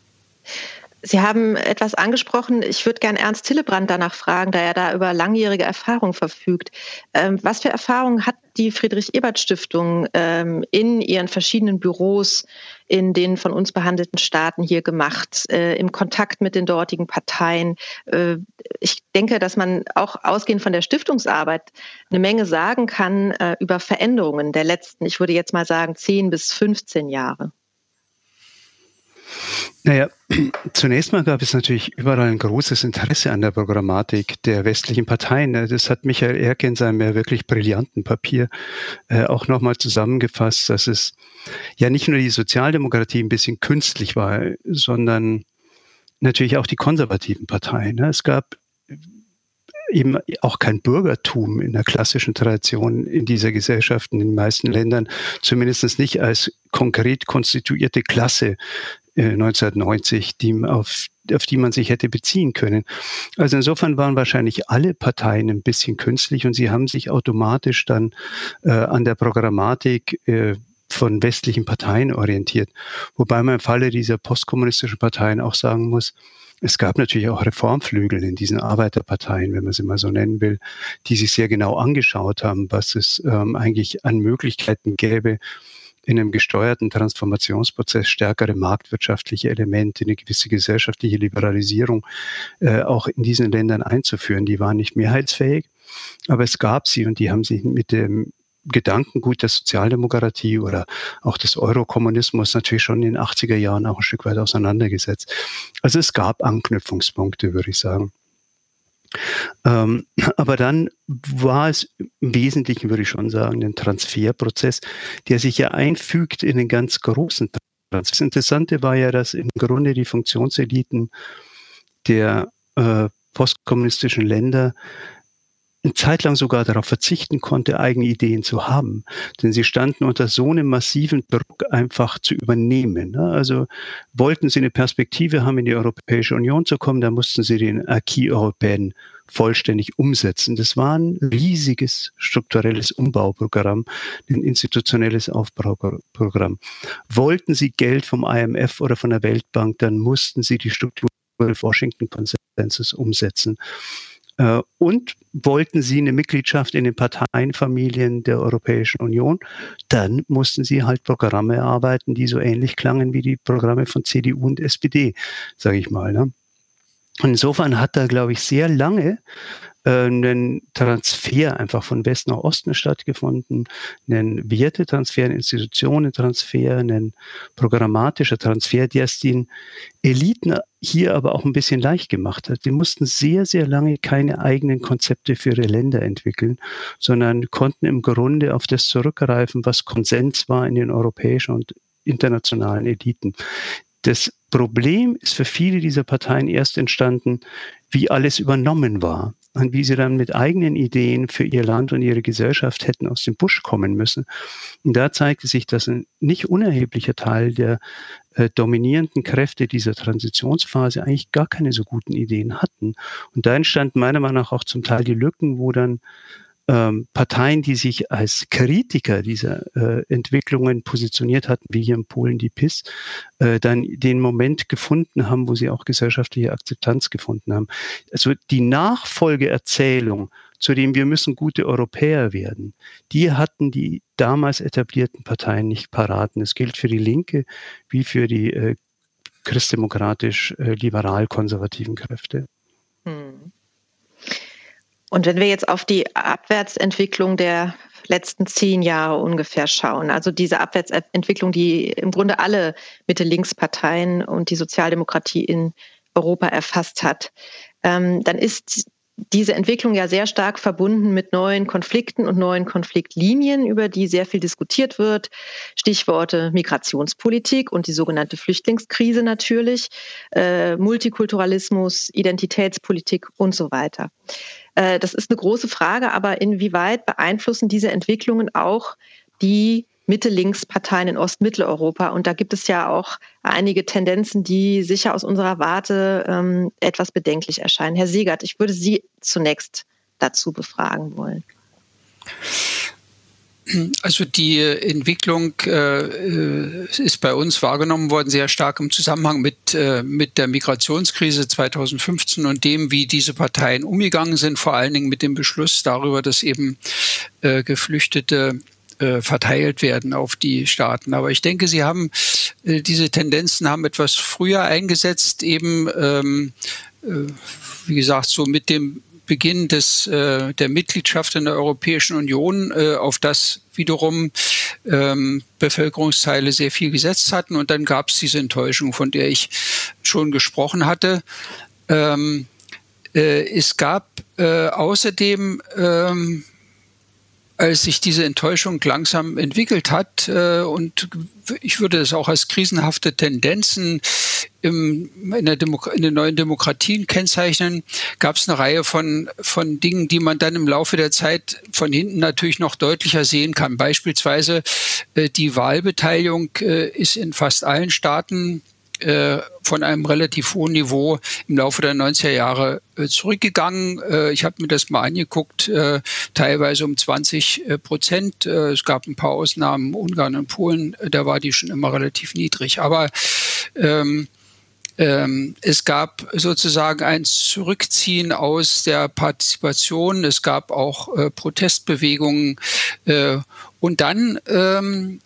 Sie haben etwas angesprochen. Ich würde gerne Ernst Hillebrand danach fragen, da er da über langjährige Erfahrung verfügt. Ähm, was für Erfahrungen hat die Friedrich-Ebert-Stiftung ähm, in ihren verschiedenen Büros in den von uns behandelten Staaten hier gemacht, äh, im Kontakt mit den dortigen Parteien? Äh, ich denke, dass man auch ausgehend von der Stiftungsarbeit eine Menge sagen kann äh, über Veränderungen der letzten, ich würde jetzt mal sagen, 10 bis 15 Jahre. Naja, zunächst mal gab es natürlich überall ein großes Interesse an der Programmatik der westlichen Parteien. Das hat Michael Erke in seinem ja wirklich brillanten Papier äh, auch nochmal zusammengefasst, dass es ja nicht nur die Sozialdemokratie ein bisschen künstlich war, sondern natürlich auch die konservativen Parteien. Es gab eben auch kein Bürgertum in der klassischen Tradition in dieser Gesellschaft in den meisten Ländern, zumindest nicht als konkret konstituierte Klasse, 1990, äh, die, auf, auf die man sich hätte beziehen können. Also insofern waren wahrscheinlich alle Parteien ein bisschen künstlich und sie haben sich automatisch dann äh, an der Programmatik äh, von westlichen Parteien orientiert. Wobei man im Falle dieser postkommunistischen Parteien auch sagen muss, es gab natürlich auch Reformflügel in diesen Arbeiterparteien, wenn man sie mal so nennen will, die sich sehr genau angeschaut haben, was es ähm, eigentlich an Möglichkeiten gäbe, in einem gesteuerten Transformationsprozess stärkere marktwirtschaftliche Elemente, eine gewisse gesellschaftliche Liberalisierung äh, auch in diesen Ländern einzuführen. Die waren nicht mehrheitsfähig, aber es gab sie und die haben sich mit dem Gedankengut der Sozialdemokratie oder auch des Eurokommunismus natürlich schon in den 80er Jahren auch ein Stück weit auseinandergesetzt. Also es gab Anknüpfungspunkte, würde ich sagen. Ähm, aber dann war es im Wesentlichen, würde ich schon sagen, ein Transferprozess, der sich ja einfügt in den ganz großen Transfer. Das Interessante war ja, dass im Grunde die Funktionseliten der äh, postkommunistischen Länder eine Zeit lang sogar darauf verzichten konnte, eigene Ideen zu haben. Denn sie standen unter so einem massiven Druck, einfach zu übernehmen. Ne? Also wollten sie eine Perspektive haben, in die Europäische Union zu kommen, dann mussten sie den Acquis européen vollständig umsetzen. Das war ein riesiges strukturelles Umbauprogramm, ein institutionelles Aufbauprogramm. Wollten sie Geld vom IMF oder von der Weltbank, dann mussten sie die Struktur des Washington-Konsensus umsetzen. Äh, und wollten sie eine Mitgliedschaft in den Parteienfamilien der Europäischen Union, dann mussten sie halt Programme erarbeiten, die so ähnlich klangen wie die Programme von CDU und SPD, sage ich mal. Ne? Insofern hat da, glaube ich, sehr lange äh, ein Transfer einfach von West nach Osten stattgefunden, ein Wertetransfer, ein Institutionentransfer, ein programmatischer Transfer, der es den Eliten hier aber auch ein bisschen leicht gemacht hat. Die mussten sehr, sehr lange keine eigenen Konzepte für ihre Länder entwickeln, sondern konnten im Grunde auf das zurückgreifen, was Konsens war in den europäischen und internationalen Eliten. Das Problem ist für viele dieser Parteien erst entstanden, wie alles übernommen war und wie sie dann mit eigenen Ideen für ihr Land und ihre Gesellschaft hätten aus dem Busch kommen müssen. Und da zeigte sich, dass ein nicht unerheblicher Teil der äh, dominierenden Kräfte dieser Transitionsphase eigentlich gar keine so guten Ideen hatten. Und da entstanden meiner Meinung nach auch zum Teil die Lücken, wo dann ähm, Parteien, die sich als Kritiker dieser äh, Entwicklungen positioniert hatten, wie hier in Polen die PIS, äh, dann den Moment gefunden haben, wo sie auch gesellschaftliche Akzeptanz gefunden haben. Also die Nachfolgeerzählung, zu dem wir müssen gute Europäer werden, die hatten die damals etablierten Parteien nicht parat. Und das gilt für die Linke wie für die äh, christdemokratisch-liberal-konservativen äh, Kräfte. Hm. Und wenn wir jetzt auf die Abwärtsentwicklung der letzten zehn Jahre ungefähr schauen, also diese Abwärtsentwicklung, die im Grunde alle Mitte-Links-Parteien und die Sozialdemokratie in Europa erfasst hat, ähm, dann ist diese Entwicklung ja sehr stark verbunden mit neuen Konflikten und neuen Konfliktlinien, über die sehr viel diskutiert wird. Stichworte Migrationspolitik und die sogenannte Flüchtlingskrise natürlich, äh, Multikulturalismus, Identitätspolitik und so weiter. Äh, das ist eine große Frage, aber inwieweit beeinflussen diese Entwicklungen auch die Mitte-Links-Parteien in Ostmitteleuropa. Und da gibt es ja auch einige Tendenzen, die sicher aus unserer Warte ähm, etwas bedenklich erscheinen. Herr Siegert, ich würde Sie zunächst dazu befragen wollen. Also die Entwicklung äh, ist bei uns wahrgenommen worden, sehr stark im Zusammenhang mit, äh, mit der Migrationskrise 2015 und dem, wie diese Parteien umgegangen sind, vor allen Dingen mit dem Beschluss darüber, dass eben äh, Geflüchtete äh, verteilt werden auf die Staaten. Aber ich denke, sie haben äh, diese Tendenzen haben etwas früher eingesetzt, eben ähm, äh, wie gesagt, so mit dem Beginn des, äh, der Mitgliedschaft in der Europäischen Union, äh, auf das wiederum ähm, Bevölkerungsteile sehr viel gesetzt hatten. Und dann gab es diese Enttäuschung, von der ich schon gesprochen hatte. Ähm, äh, es gab äh, außerdem ähm, als sich diese Enttäuschung langsam entwickelt hat äh, und ich würde es auch als krisenhafte Tendenzen im, in, in den neuen Demokratien kennzeichnen, gab es eine Reihe von, von Dingen, die man dann im Laufe der Zeit von hinten natürlich noch deutlicher sehen kann. Beispielsweise äh, die Wahlbeteiligung äh, ist in fast allen Staaten von einem relativ hohen Niveau im Laufe der 90er Jahre äh, zurückgegangen. Äh, ich habe mir das mal angeguckt, teilweise um 20 Prozent. es gab ein paar Ausnahmen, Ungarn und Polen, da war die schon immer relativ niedrig. Aber ähm, ähm, es gab sozusagen ein Zurückziehen aus der Partizipation. Es gab auch äh, Protestbewegungen. Äh, und dann ähm,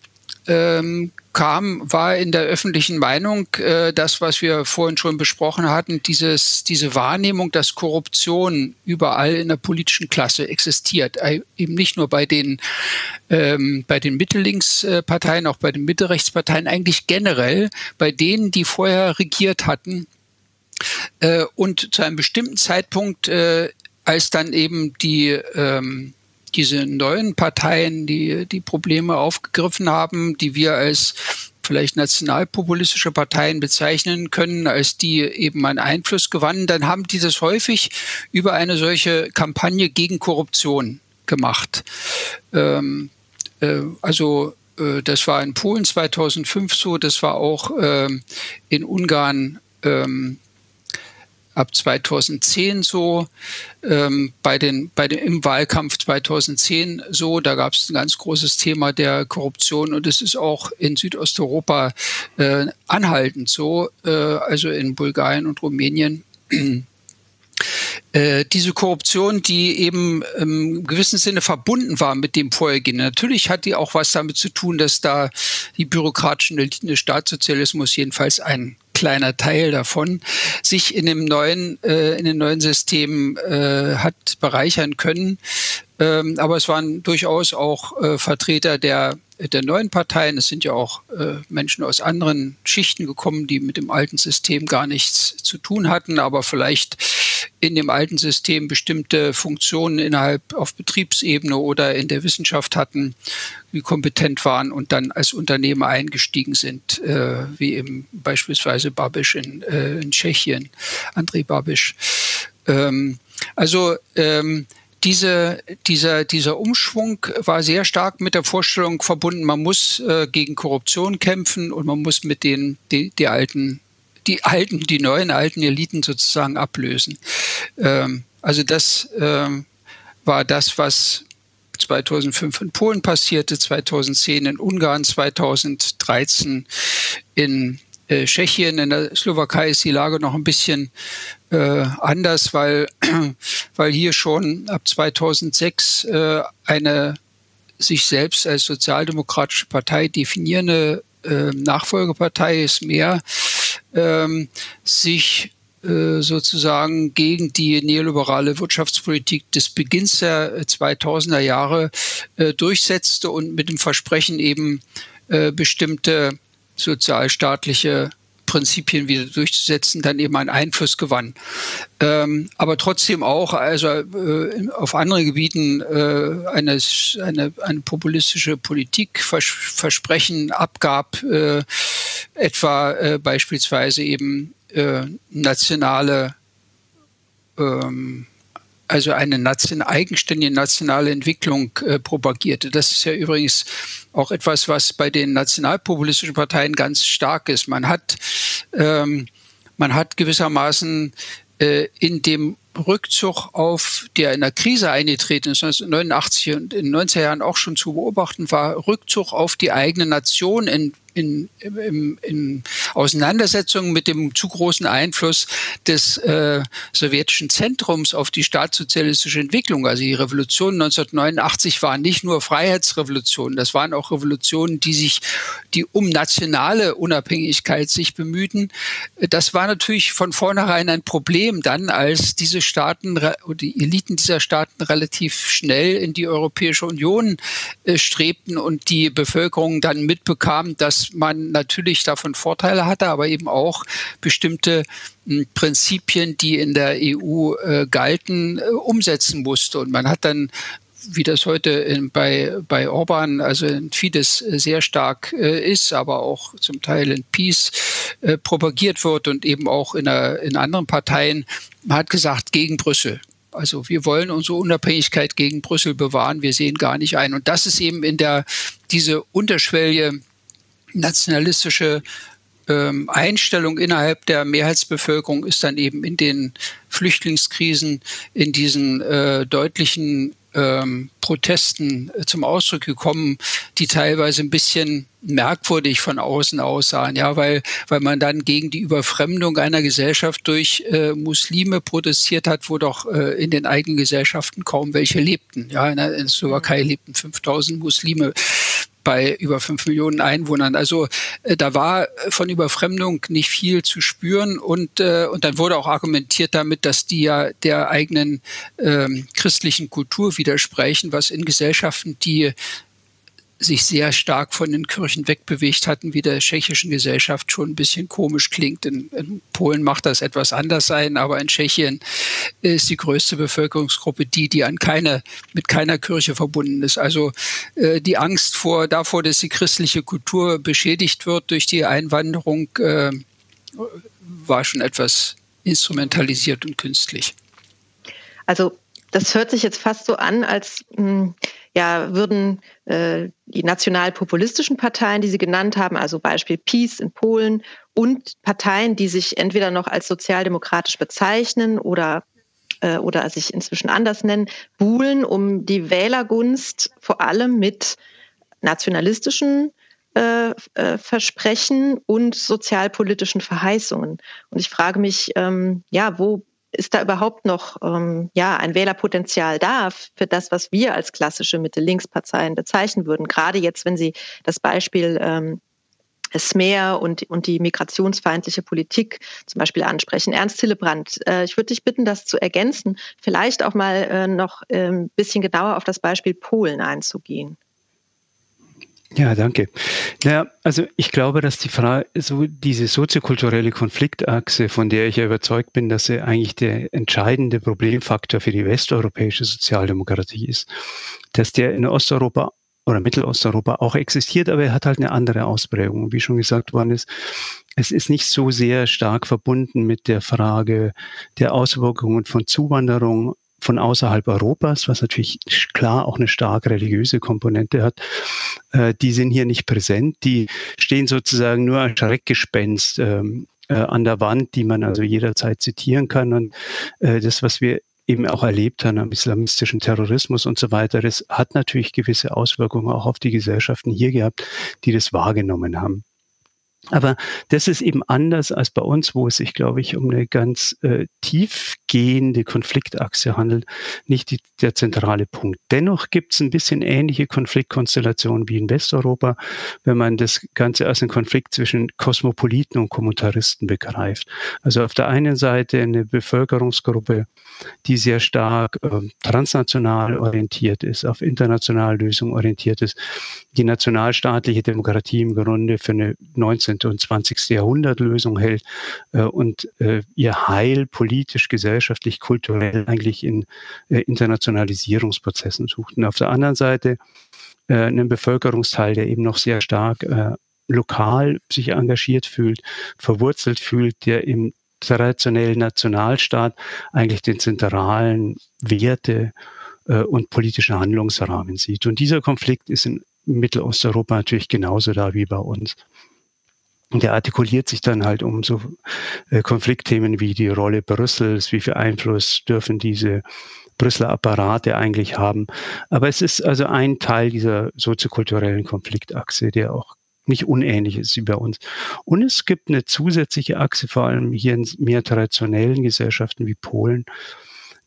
ähm, kam, war in der öffentlichen Meinung äh, das, was wir vorhin schon besprochen hatten, dieses, diese Wahrnehmung, dass Korruption überall in der politischen Klasse existiert. Äh, eben nicht nur bei den, ähm, bei den Mittellinksparteien, auch bei den Mittelrechtsparteien, eigentlich generell bei denen, die vorher regiert hatten. Äh, und zu einem bestimmten Zeitpunkt, äh, als dann eben die ähm, diese neuen Parteien, die die Probleme aufgegriffen haben, die wir als vielleicht nationalpopulistische Parteien bezeichnen können, als die eben einen Einfluss gewannen, dann haben die das häufig über eine solche Kampagne gegen Korruption gemacht. Ähm, äh, also äh, das war in Polen 2005 so, das war auch äh, in Ungarn ähm, ab 2010 so, ähm, bei den, bei den, im Wahlkampf 2010 so. Da gab es ein ganz großes Thema der Korruption und es ist auch in Südosteuropa äh, anhaltend so, äh, also in Bulgarien und Rumänien. Äh, diese Korruption, die eben im gewissen Sinne verbunden war mit dem Vorhergehen. Natürlich hat die auch was damit zu tun, dass da die bürokratischen Eliten des Staatssozialismus jedenfalls ein kleiner Teil davon sich in dem neuen, äh, in den neuen Systemen äh, hat bereichern können. Ähm, aber es waren durchaus auch äh, Vertreter der der neuen Parteien. Es sind ja auch äh, Menschen aus anderen Schichten gekommen, die mit dem alten System gar nichts zu tun hatten, aber vielleicht in dem alten System bestimmte Funktionen innerhalb auf Betriebsebene oder in der Wissenschaft hatten, die kompetent waren und dann als Unternehmer eingestiegen sind, äh, wie eben beispielsweise Babisch in, äh, in Tschechien, André Babisch. Ähm, also ähm, diese, dieser, dieser Umschwung war sehr stark mit der Vorstellung verbunden, man muss äh, gegen Korruption kämpfen und man muss mit den die, die alten die alten, die neuen alten Eliten sozusagen ablösen. Ähm, also das ähm, war das, was 2005 in Polen passierte, 2010 in Ungarn, 2013 in äh, Tschechien. In der Slowakei ist die Lage noch ein bisschen äh, anders, weil, weil hier schon ab 2006 äh, eine sich selbst als sozialdemokratische Partei definierende äh, Nachfolgepartei ist mehr ähm, sich äh, sozusagen gegen die neoliberale Wirtschaftspolitik des Beginns der 2000er Jahre äh, durchsetzte und mit dem Versprechen eben äh, bestimmte sozialstaatliche Prinzipien wieder durchzusetzen, dann eben einen Einfluss gewann. Ähm, aber trotzdem auch, also äh, auf anderen Gebieten äh, eine, eine, eine populistische Politik vers Versprechen abgab, äh, etwa äh, beispielsweise eben äh, nationale ähm, also eine nation, eigenständige nationale Entwicklung äh, propagierte. Das ist ja übrigens auch etwas, was bei den nationalpopulistischen Parteien ganz stark ist. Man hat, ähm, man hat gewissermaßen äh, in dem Rückzug auf, der in der Krise eingetreten ist, 1989 und in den 90er Jahren auch schon zu beobachten war, Rückzug auf die eigene Nation in in, in, in Auseinandersetzung mit dem zu großen Einfluss des äh, sowjetischen Zentrums auf die staatssozialistische Entwicklung. Also die Revolution 1989 war nicht nur Freiheitsrevolutionen, das waren auch Revolutionen, die sich, die um nationale Unabhängigkeit sich bemühten. Das war natürlich von vornherein ein Problem dann, als diese Staaten oder die Eliten dieser Staaten relativ schnell in die Europäische Union äh, strebten und die Bevölkerung dann mitbekam, dass man natürlich davon Vorteile hatte, aber eben auch bestimmte hm, Prinzipien, die in der EU äh, galten, äh, umsetzen musste. Und man hat dann wie das heute in, bei, bei Orban, also in Fidesz äh, sehr stark äh, ist, aber auch zum Teil in Peace äh, propagiert wird und eben auch in, einer, in anderen Parteien. Man hat gesagt, gegen Brüssel. Also wir wollen unsere Unabhängigkeit gegen Brüssel bewahren. Wir sehen gar nicht ein. Und das ist eben in der, diese Unterschwellige nationalistische ähm, Einstellung innerhalb der Mehrheitsbevölkerung ist dann eben in den Flüchtlingskrisen, in diesen äh, deutlichen ähm, Protesten äh, zum Ausdruck gekommen, die teilweise ein bisschen merkwürdig von außen aussahen, ja, weil, weil man dann gegen die Überfremdung einer Gesellschaft durch äh, Muslime protestiert hat, wo doch äh, in den eigenen Gesellschaften kaum welche lebten. Ja, in der, in der Slowakei lebten 5000 Muslime bei über fünf Millionen Einwohnern. Also äh, da war von Überfremdung nicht viel zu spüren und, äh, und dann wurde auch argumentiert damit, dass die ja der eigenen ähm, christlichen Kultur widersprechen, was in Gesellschaften, die sich sehr stark von den Kirchen wegbewegt hatten, wie der tschechischen Gesellschaft schon ein bisschen komisch klingt. In, in, Polen macht das etwas anders sein, aber in Tschechien ist die größte Bevölkerungsgruppe die, die an keine, mit keiner Kirche verbunden ist. Also äh, die Angst vor, davor, dass die christliche Kultur beschädigt wird durch die Einwanderung, äh, war schon etwas instrumentalisiert und künstlich. Also das hört sich jetzt fast so an, als mh, hm, ja, würden äh, die nationalpopulistischen Parteien, die Sie genannt haben, also Beispiel Peace in Polen und Parteien, die sich entweder noch als sozialdemokratisch bezeichnen oder äh, oder sich inzwischen anders nennen, buhlen um die Wählergunst vor allem mit nationalistischen äh, äh, Versprechen und sozialpolitischen Verheißungen. Und ich frage mich, ähm, ja, wo ist da überhaupt noch ähm, ja, ein Wählerpotenzial da für das, was wir als klassische Mitte-Links-Parteien bezeichnen würden? Gerade jetzt, wenn Sie das Beispiel ähm, Smer und, und die migrationsfeindliche Politik zum Beispiel ansprechen. Ernst Hillebrand, äh, ich würde dich bitten, das zu ergänzen, vielleicht auch mal äh, noch ein ähm, bisschen genauer auf das Beispiel Polen einzugehen. Ja, danke. Naja, also ich glaube, dass die Frage, so diese soziokulturelle Konfliktachse, von der ich ja überzeugt bin, dass sie eigentlich der entscheidende Problemfaktor für die westeuropäische Sozialdemokratie ist, dass der in Osteuropa oder Mittelosteuropa auch existiert, aber er hat halt eine andere Ausprägung. Wie schon gesagt worden ist, es ist nicht so sehr stark verbunden mit der Frage der Auswirkungen von Zuwanderung von außerhalb Europas, was natürlich klar auch eine stark religiöse Komponente hat, äh, die sind hier nicht präsent. Die stehen sozusagen nur als Schreckgespenst ähm, äh, an der Wand, die man also jederzeit zitieren kann. Und äh, das, was wir eben auch erlebt haben am islamistischen Terrorismus und so weiter, das hat natürlich gewisse Auswirkungen auch auf die Gesellschaften hier gehabt, die das wahrgenommen haben. Aber das ist eben anders als bei uns, wo es sich, glaube ich, um eine ganz äh, tiefgehende Konfliktachse handelt, nicht die, der zentrale Punkt. Dennoch gibt es ein bisschen ähnliche Konfliktkonstellationen wie in Westeuropa, wenn man das Ganze als einen Konflikt zwischen Kosmopoliten und Kommentaristen begreift. Also auf der einen Seite eine Bevölkerungsgruppe, die sehr stark äh, transnational orientiert ist, auf internationale Lösungen orientiert ist, die nationalstaatliche Demokratie im Grunde für eine 19. und 20. Jahrhundert Lösung hält äh, und äh, ihr Heil politisch, gesellschaftlich, kulturell eigentlich in äh, Internationalisierungsprozessen sucht. Und auf der anderen Seite einen Bevölkerungsteil, der eben noch sehr stark lokal sich engagiert fühlt, verwurzelt fühlt, der im traditionellen Nationalstaat eigentlich den zentralen Werte äh, und politischen Handlungsrahmen sieht. Und dieser Konflikt ist in Mittelosteuropa natürlich genauso da wie bei uns. Und der artikuliert sich dann halt um so äh, Konfliktthemen wie die Rolle Brüssels, wie viel Einfluss dürfen diese Brüsseler Apparate eigentlich haben. Aber es ist also ein Teil dieser soziokulturellen Konfliktachse, der auch nicht unähnlich ist wie bei uns. Und es gibt eine zusätzliche Achse, vor allem hier in mehr traditionellen Gesellschaften wie Polen,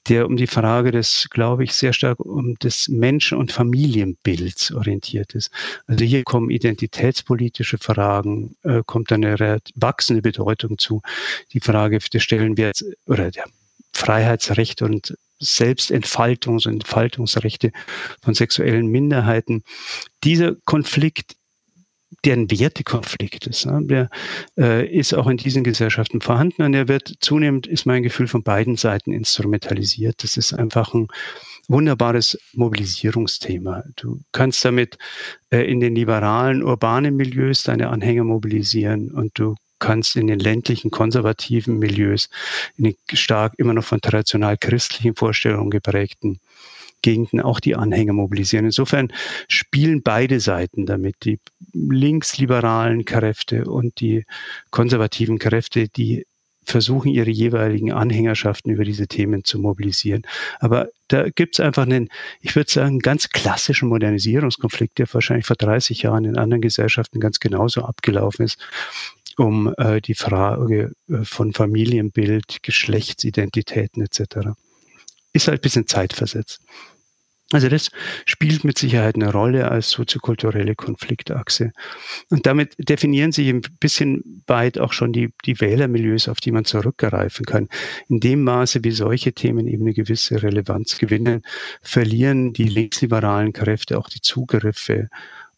der um die Frage des, glaube ich, sehr stark um des Menschen- und Familienbilds orientiert ist. Also hier kommen identitätspolitische Fragen, äh, kommt eine wachsende Bedeutung zu. Die Frage des Stellenwerts oder der Freiheitsrechte und Selbstentfaltungs- und Entfaltungsrechte von sexuellen Minderheiten. Dieser Konflikt deren Wertekonflikt ist. Der äh, ist auch in diesen Gesellschaften vorhanden und er wird zunehmend, ist mein Gefühl, von beiden Seiten instrumentalisiert. Das ist einfach ein wunderbares Mobilisierungsthema. Du kannst damit äh, in den liberalen, urbanen Milieus deine Anhänger mobilisieren und du kannst in den ländlichen, konservativen Milieus, in den stark immer noch von traditionell christlichen Vorstellungen geprägten Gegenden auch die Anhänger mobilisieren. Insofern spielen beide Seiten damit, die linksliberalen Kräfte und die konservativen Kräfte, die versuchen, ihre jeweiligen Anhängerschaften über diese Themen zu mobilisieren. Aber da gibt es einfach einen, ich würde sagen, ganz klassischen Modernisierungskonflikt, der wahrscheinlich vor 30 Jahren in anderen Gesellschaften ganz genauso abgelaufen ist, um äh, die Frage äh, von Familienbild, Geschlechtsidentitäten etc. Ist halt ein bisschen zeitversetzt. Also das spielt mit Sicherheit eine Rolle als soziokulturelle Konfliktachse. Und damit definieren sich ein bisschen weit auch schon die, die Wählermilieus, auf die man zurückgreifen kann. In dem Maße, wie solche Themen eben eine gewisse Relevanz gewinnen, verlieren die linksliberalen Kräfte auch die Zugriffe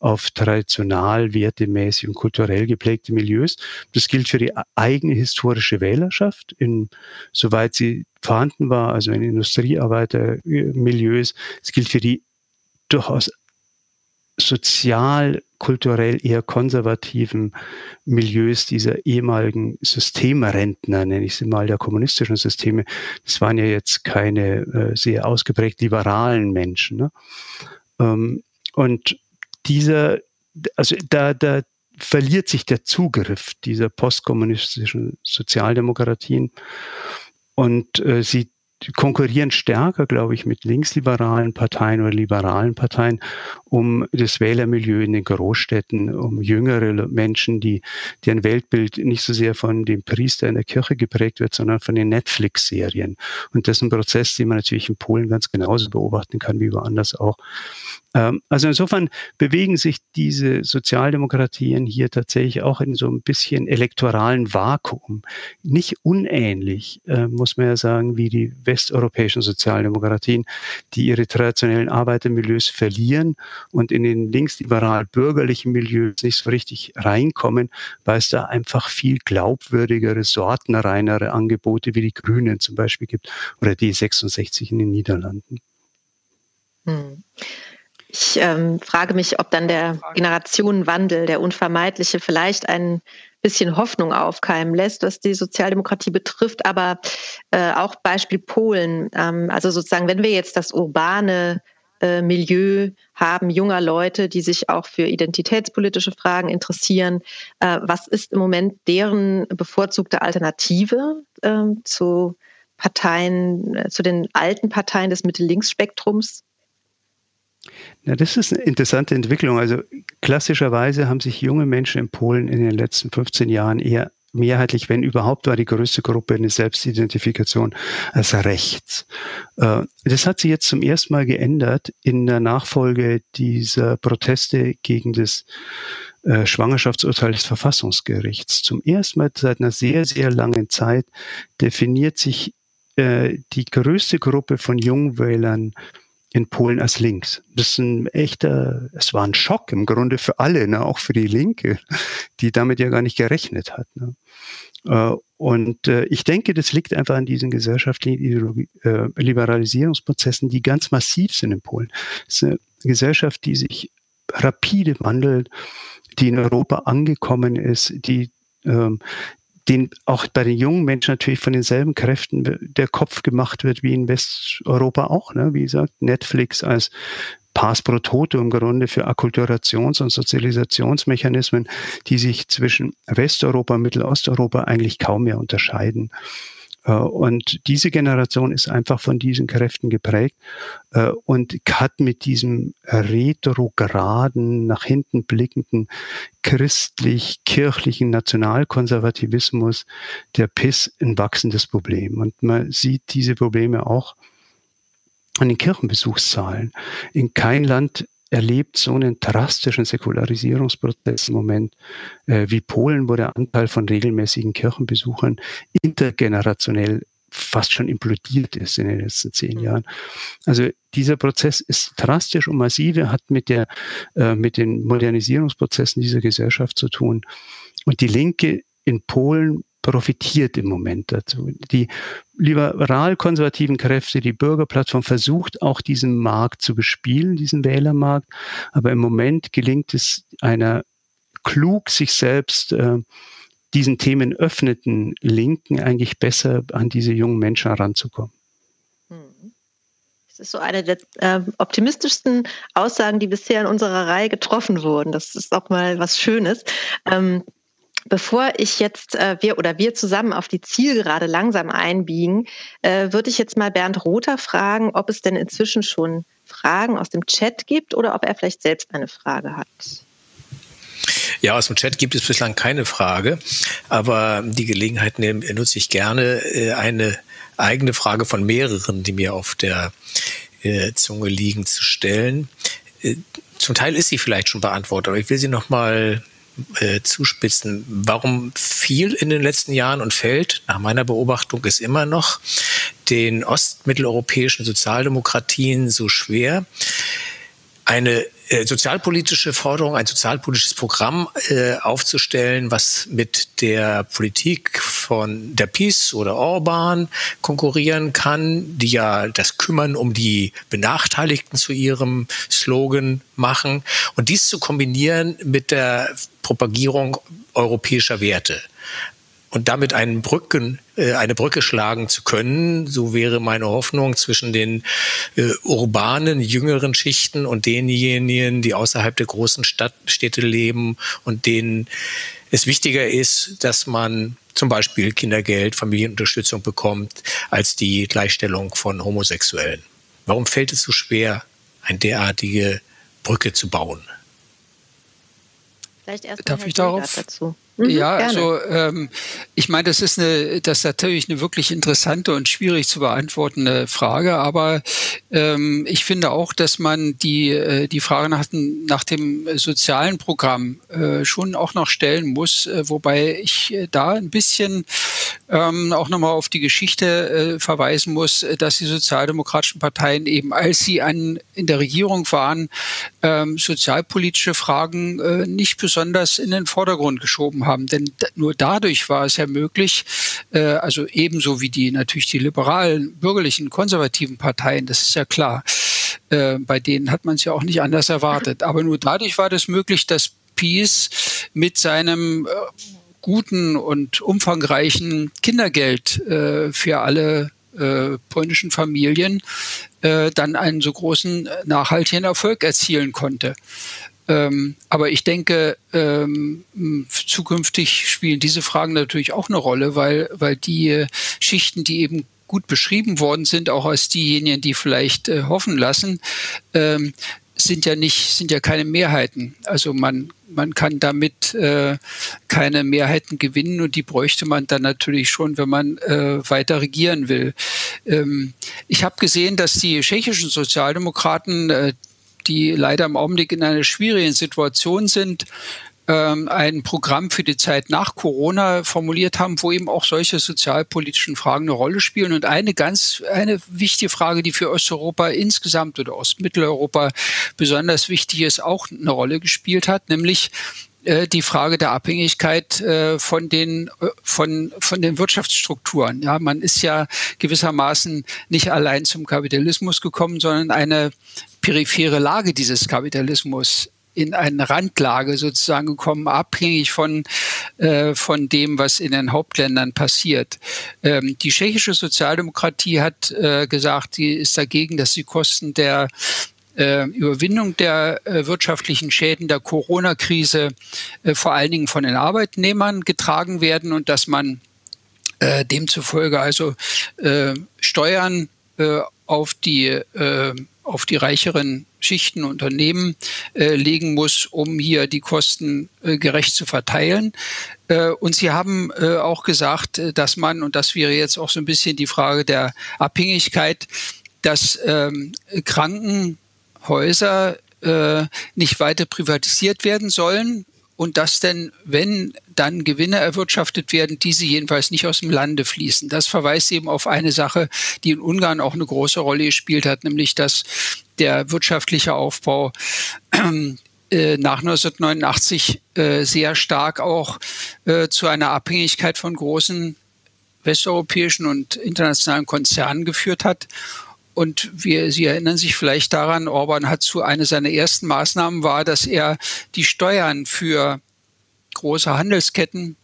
auf traditional, wertemäßig und kulturell geprägte Milieus. Das gilt für die eigene historische Wählerschaft, insoweit sie vorhanden war, also in Industriearbeitermilieus. Es gilt für die durchaus sozial, kulturell eher konservativen Milieus dieser ehemaligen Systemrentner, nenne ich sie mal, der kommunistischen Systeme. Das waren ja jetzt keine äh, sehr ausgeprägt liberalen Menschen. Ne? Ähm, und dieser, also da, da verliert sich der Zugriff dieser postkommunistischen Sozialdemokratien und äh, sie konkurrieren stärker, glaube ich, mit linksliberalen Parteien oder liberalen Parteien um das Wählermilieu in den Großstädten, um jüngere Menschen, die, deren Weltbild nicht so sehr von dem Priester in der Kirche geprägt wird, sondern von den Netflix-Serien. Und das ist ein Prozess, den man natürlich in Polen ganz genauso beobachten kann wie woanders auch. Ähm, also insofern bewegen sich diese Sozialdemokratien hier tatsächlich auch in so ein bisschen elektoralen Vakuum. Nicht unähnlich, äh, muss man ja sagen, wie die westeuropäischen Sozialdemokratien, die ihre traditionellen Arbeitermilieus verlieren und in den linksliberal-bürgerlichen Milieus nicht so richtig reinkommen, weil es da einfach viel glaubwürdigere, sortenreinere Angebote wie die Grünen zum Beispiel gibt oder die 66 in den Niederlanden. Hm. Ich ähm, frage mich, ob dann der Generationenwandel, der unvermeidliche, vielleicht ein bisschen Hoffnung aufkeimen lässt, was die Sozialdemokratie betrifft, aber äh, auch Beispiel Polen. Ähm, also sozusagen, wenn wir jetzt das urbane äh, Milieu haben, junger Leute, die sich auch für identitätspolitische Fragen interessieren, äh, was ist im Moment deren bevorzugte Alternative äh, zu Parteien, äh, zu den alten Parteien des Mitte-Links-Spektrums? Na, das ist eine interessante Entwicklung. Also klassischerweise haben sich junge Menschen in Polen in den letzten 15 Jahren eher mehrheitlich, wenn überhaupt, war die größte Gruppe eine Selbstidentifikation als rechts. Äh, das hat sich jetzt zum ersten Mal geändert in der Nachfolge dieser Proteste gegen das äh, Schwangerschaftsurteil des Verfassungsgerichts. Zum ersten Mal seit einer sehr, sehr langen Zeit definiert sich äh, die größte Gruppe von Jungwählern in Polen als links. Das ist ein echter, es war ein Schock im Grunde für alle, ne, auch für die Linke, die damit ja gar nicht gerechnet hat. Ne. Äh, und äh, ich denke, das liegt einfach an diesen gesellschaftlichen äh, Liberalisierungsprozessen, die ganz massiv sind in Polen. Es ist eine Gesellschaft, die sich rapide wandelt, die in Europa angekommen ist, die ähm, den auch bei den jungen Menschen natürlich von denselben Kräften der Kopf gemacht wird wie in Westeuropa auch. Ne? Wie gesagt, Netflix als Pass pro Toto im Grunde für Akkulturations- und Sozialisationsmechanismen, die sich zwischen Westeuropa und Mittelosteuropa eigentlich kaum mehr unterscheiden. Äh, und diese Generation ist einfach von diesen Kräften geprägt äh, und hat mit diesem retrograden, nach hinten blickenden, christlich-kirchlichen Nationalkonservativismus der PIS ein wachsendes Problem. Und man sieht diese Probleme auch an den Kirchenbesuchszahlen. In kein Land erlebt so einen drastischen Säkularisierungsprozess im Moment äh, wie Polen, wo der Anteil von regelmäßigen Kirchenbesuchern intergenerationell fast schon implodiert ist in den letzten zehn mhm. Jahren. Also dieser Prozess ist drastisch und massive, hat mit der, äh, mit den Modernisierungsprozessen dieser Gesellschaft zu tun. Und die Linke in Polen profitiert im Moment dazu. Die liberal-konservativen Kräfte, die Bürgerplattform versucht auch diesen Markt zu bespielen, diesen Wählermarkt. Aber im Moment gelingt es einer klug sich selbst äh, diesen Themen öffneten Linken eigentlich besser an diese jungen Menschen heranzukommen. Hm. Das ist so eine der äh, optimistischsten Aussagen, die bisher in unserer Reihe getroffen wurden. Das ist auch mal was Schönes. Ähm, Bevor ich jetzt äh, wir oder wir zusammen auf die Zielgerade langsam einbiegen, äh, würde ich jetzt mal Bernd Rother fragen, ob es denn inzwischen schon Fragen aus dem Chat gibt oder ob er vielleicht selbst eine Frage hat. Ja, aus dem Chat gibt es bislang keine Frage, aber die Gelegenheit nutze ich gerne, äh, eine eigene Frage von mehreren, die mir auf der äh, Zunge liegen zu stellen. Äh, zum Teil ist sie vielleicht schon beantwortet, aber ich will sie noch mal äh, zuspitzen. Warum viel in den letzten Jahren und fällt, nach meiner Beobachtung, ist immer noch den ostmitteleuropäischen Sozialdemokratien so schwer, eine sozialpolitische Forderung, ein sozialpolitisches Programm äh, aufzustellen, was mit der Politik von der PiS oder Orban konkurrieren kann, die ja das Kümmern um die Benachteiligten zu ihrem Slogan machen. Und dies zu kombinieren mit der Propagierung europäischer Werte und damit einen Brücken, äh, eine Brücke schlagen zu können. So wäre meine Hoffnung zwischen den äh, urbanen, jüngeren Schichten und denjenigen, die außerhalb der großen Stadt, Städte leben und denen es wichtiger ist, dass man zum Beispiel Kindergeld, Familienunterstützung bekommt, als die Gleichstellung von Homosexuellen. Warum fällt es so schwer, eine derartige Brücke zu bauen? Vielleicht erst Darf ich darauf? Dazu. Mhm, ja, gerne. also ähm, ich meine, das ist eine, das ist natürlich eine wirklich interessante und schwierig zu beantwortende Frage, aber ähm, ich finde auch, dass man die, äh, die Frage nach, nach dem sozialen Programm äh, schon auch noch stellen muss, äh, wobei ich äh, da ein bisschen ähm, auch nochmal auf die Geschichte äh, verweisen muss, äh, dass die sozialdemokratischen Parteien eben, als sie an, in der Regierung waren, ähm, sozialpolitische Fragen äh, nicht besonders in den Vordergrund geschoben haben. Denn nur dadurch war es ja möglich, äh, also ebenso wie die natürlich die liberalen, bürgerlichen, konservativen Parteien, das ist ja klar, äh, bei denen hat man es ja auch nicht anders erwartet. Aber nur dadurch war das möglich, dass Peace mit seinem äh, guten und umfangreichen Kindergeld äh, für alle äh, polnischen Familien äh, dann einen so großen nachhaltigen Erfolg erzielen konnte. Ähm, aber ich denke, ähm, zukünftig spielen diese Fragen natürlich auch eine Rolle, weil, weil die Schichten, die eben gut beschrieben worden sind, auch als diejenigen, die vielleicht äh, hoffen lassen, ähm, sind ja nicht, sind ja keine Mehrheiten. Also man, man kann damit äh, keine Mehrheiten gewinnen und die bräuchte man dann natürlich schon, wenn man äh, weiter regieren will. Ähm, ich habe gesehen, dass die tschechischen Sozialdemokraten, äh, die leider im Augenblick in einer schwierigen Situation sind, ähm, ein Programm für die Zeit nach Corona formuliert haben, wo eben auch solche sozialpolitischen Fragen eine Rolle spielen. Und eine ganz, eine wichtige Frage, die für Osteuropa insgesamt oder Ostmitteleuropa besonders wichtig ist, auch eine Rolle gespielt hat, nämlich die Frage der Abhängigkeit äh, von den äh, von von den Wirtschaftsstrukturen. Ja, man ist ja gewissermaßen nicht allein zum Kapitalismus gekommen, sondern eine periphere Lage dieses Kapitalismus in eine Randlage sozusagen gekommen, abhängig von, äh, von dem, was in den Hauptländern passiert. Ähm, die tschechische Sozialdemokratie hat äh, gesagt, sie ist dagegen, dass die Kosten der äh, Überwindung der äh, wirtschaftlichen Schäden der Corona-Krise äh, vor allen Dingen von den Arbeitnehmern getragen werden und dass man äh, demzufolge also äh, Steuern äh, auf die auf die reicheren Schichten Unternehmen äh, legen muss, um hier die Kosten äh, gerecht zu verteilen. Äh, und Sie haben auch gesagt, dass man, und das wäre jetzt auch so ein bisschen die Frage der Abhängigkeit, dass ähm, Krankenhäuser äh, nicht weiter privatisiert werden sollen, und dass denn, wenn dann Gewinne erwirtschaftet werden, diese jedenfalls nicht aus dem Lande fließen. Das verweist eben auf eine Sache, die in Ungarn auch eine große Rolle gespielt hat, nämlich dass der wirtschaftliche Aufbau äh, nach 1989 äh, sehr stark auch äh, zu einer Abhängigkeit von großen westeuropäischen und internationalen Konzernen geführt hat und wir, Sie erinnern sich vielleicht daran, Orban hat zu einer seiner ersten Maßnahmen war, dass er die Steuern für große Handelsketten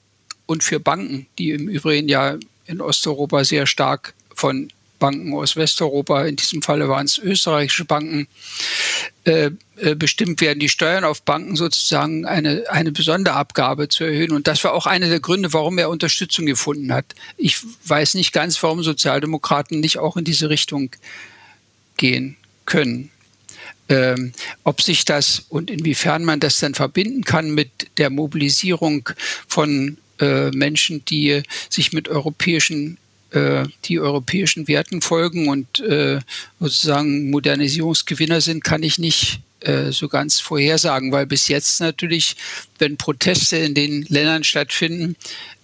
und für Banken, die im Übrigen ja in Osteuropa sehr stark von Banken aus Westeuropa, in diesem Falle waren es österreichische Banken, äh, äh, bestimmt werden, die Steuern auf Banken sozusagen eine, eine besondere Abgabe zu erhöhen. Und das war auch einer der Gründe, warum er Unterstützung gefunden hat. Ich weiß nicht ganz, warum Sozialdemokraten nicht auch in diese Richtung gehen können. Ähm, ob sich das und inwiefern man das dann verbinden kann mit der Mobilisierung von äh, Menschen, die sich mit europäischen äh, die europäischen Werten folgen und äh, sozusagen Modernisierungsgewinner sind, kann ich nicht äh, so ganz vorhersagen, weil bis jetzt natürlich, wenn Proteste in den Ländern stattfinden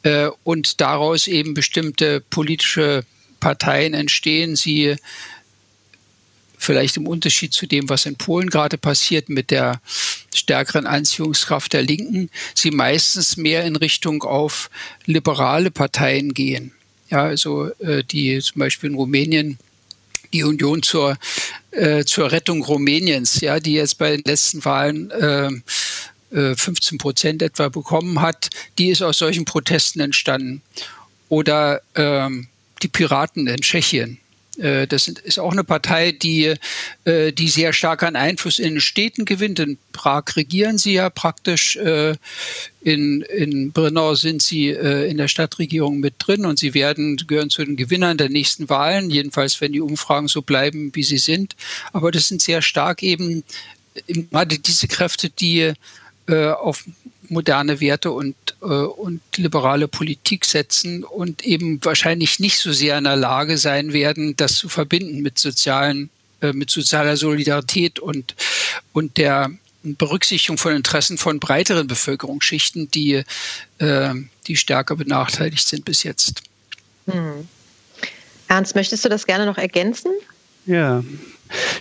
äh, und daraus eben bestimmte politische Parteien entstehen, sie vielleicht im Unterschied zu dem, was in Polen gerade passiert mit der stärkeren Anziehungskraft der Linken, sie meistens mehr in Richtung auf liberale Parteien gehen. Ja, also äh, die zum Beispiel in Rumänien die Union zur, äh, zur Rettung Rumäniens, ja, die jetzt bei den letzten Wahlen äh, 15 äh, Prozent etwa bekommen hat, die ist aus solchen Protesten entstanden. Oder ähm, die Piraten in Tschechien, das ist auch eine Partei, die, äh, die sehr stark an Einfluss in den Städten gewinnt. In Prag regieren sie ja praktisch. Äh, in, in Brno sind sie in der Stadtregierung mit drin und sie werden, gehören zu den Gewinnern der nächsten Wahlen, jedenfalls wenn die Umfragen so bleiben, wie sie sind. Aber das sind sehr stark eben gerade diese Kräfte, die auf moderne Werte und, äh, und liberale Politik setzen und eben wahrscheinlich nicht so sehr in der Lage sein werden, das zu verbinden mit sozialen, äh, mit sozialer Solidarität und, und der Berücksichtigung von Interessen von breiteren Bevölkerungsschichten, die, äh, die stärker benachteiligt sind bis jetzt. Hm. Ernst, möchtest du das gerne noch ergänzen? Ja,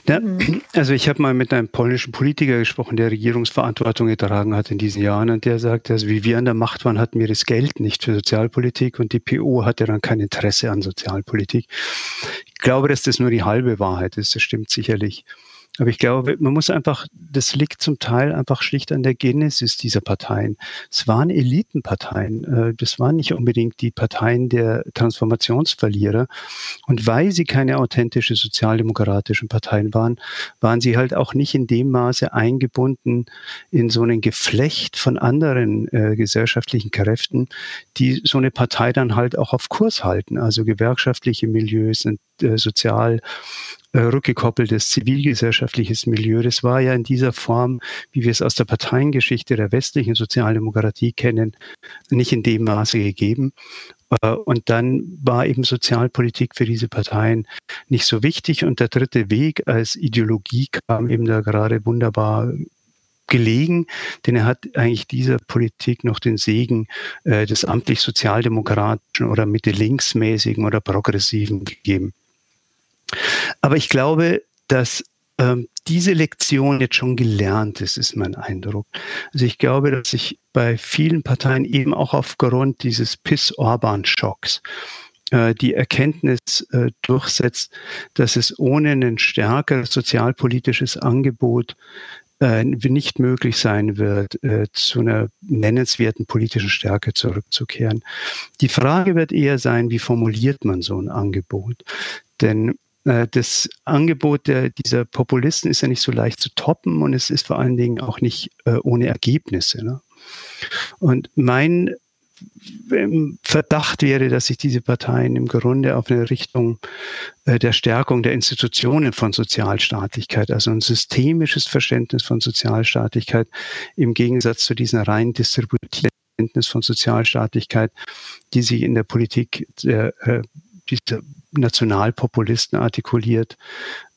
ja, mhm. also ich habe mal mit einem polnischen Politiker gesprochen, der Regierungsverantwortung getragen hat in diesen Jahren und der sagte, also wie wir an der Macht waren, hatten wir das Geld nicht für Sozialpolitik und die PO hatte dann kein Interesse an Sozialpolitik. Ich glaube, dass das nur die halbe Wahrheit ist, das stimmt sicherlich. Aber ich glaube, man muss einfach, das liegt zum Teil einfach schlicht an der Genesis dieser Parteien. Es waren Elitenparteien. Äh, das waren nicht unbedingt die Parteien der Transformationsverlierer. Und weil sie keine authentische sozialdemokratischen Parteien waren, waren sie halt auch nicht in dem Maße eingebunden in so einen Geflecht von anderen äh, gesellschaftlichen Kräften, die so eine Partei dann halt auch auf Kurs halten. Also gewerkschaftliche Milieus und äh, sozial rückgekoppeltes zivilgesellschaftliches Milieu. Das war ja in dieser Form, wie wir es aus der Parteiengeschichte der westlichen Sozialdemokratie kennen, nicht in dem Maße gegeben. Äh, und dann war eben Sozialpolitik für diese Parteien nicht so wichtig. Und der dritte Weg als Ideologie kam eben da gerade wunderbar gelegen, denn er hat eigentlich dieser Politik noch den Segen äh, des amtlich sozialdemokratischen oder Mitte-linksmäßigen oder progressiven gegeben. Aber ich glaube, dass ähm, diese Lektion jetzt schon gelernt ist, ist mein Eindruck. Also ich glaube, dass sich bei vielen Parteien eben auch aufgrund dieses Piss-Orban-Schocks äh, die Erkenntnis äh, durchsetzt, dass es ohne ein stärkeres sozialpolitisches Angebot äh, nicht möglich sein wird, äh, zu einer nennenswerten politischen Stärke zurückzukehren. Die Frage wird eher sein, wie formuliert man so ein Angebot? Denn das Angebot der, dieser Populisten ist ja nicht so leicht zu toppen und es ist vor allen Dingen auch nicht äh, ohne Ergebnisse. Ne? Und mein Verdacht wäre, dass sich diese Parteien im Grunde auf eine Richtung äh, der Stärkung der Institutionen von Sozialstaatlichkeit, also ein systemisches Verständnis von Sozialstaatlichkeit im Gegensatz zu diesem rein distributiven Verständnis von Sozialstaatlichkeit, die sich in der Politik der, äh, dieser Nationalpopulisten artikuliert,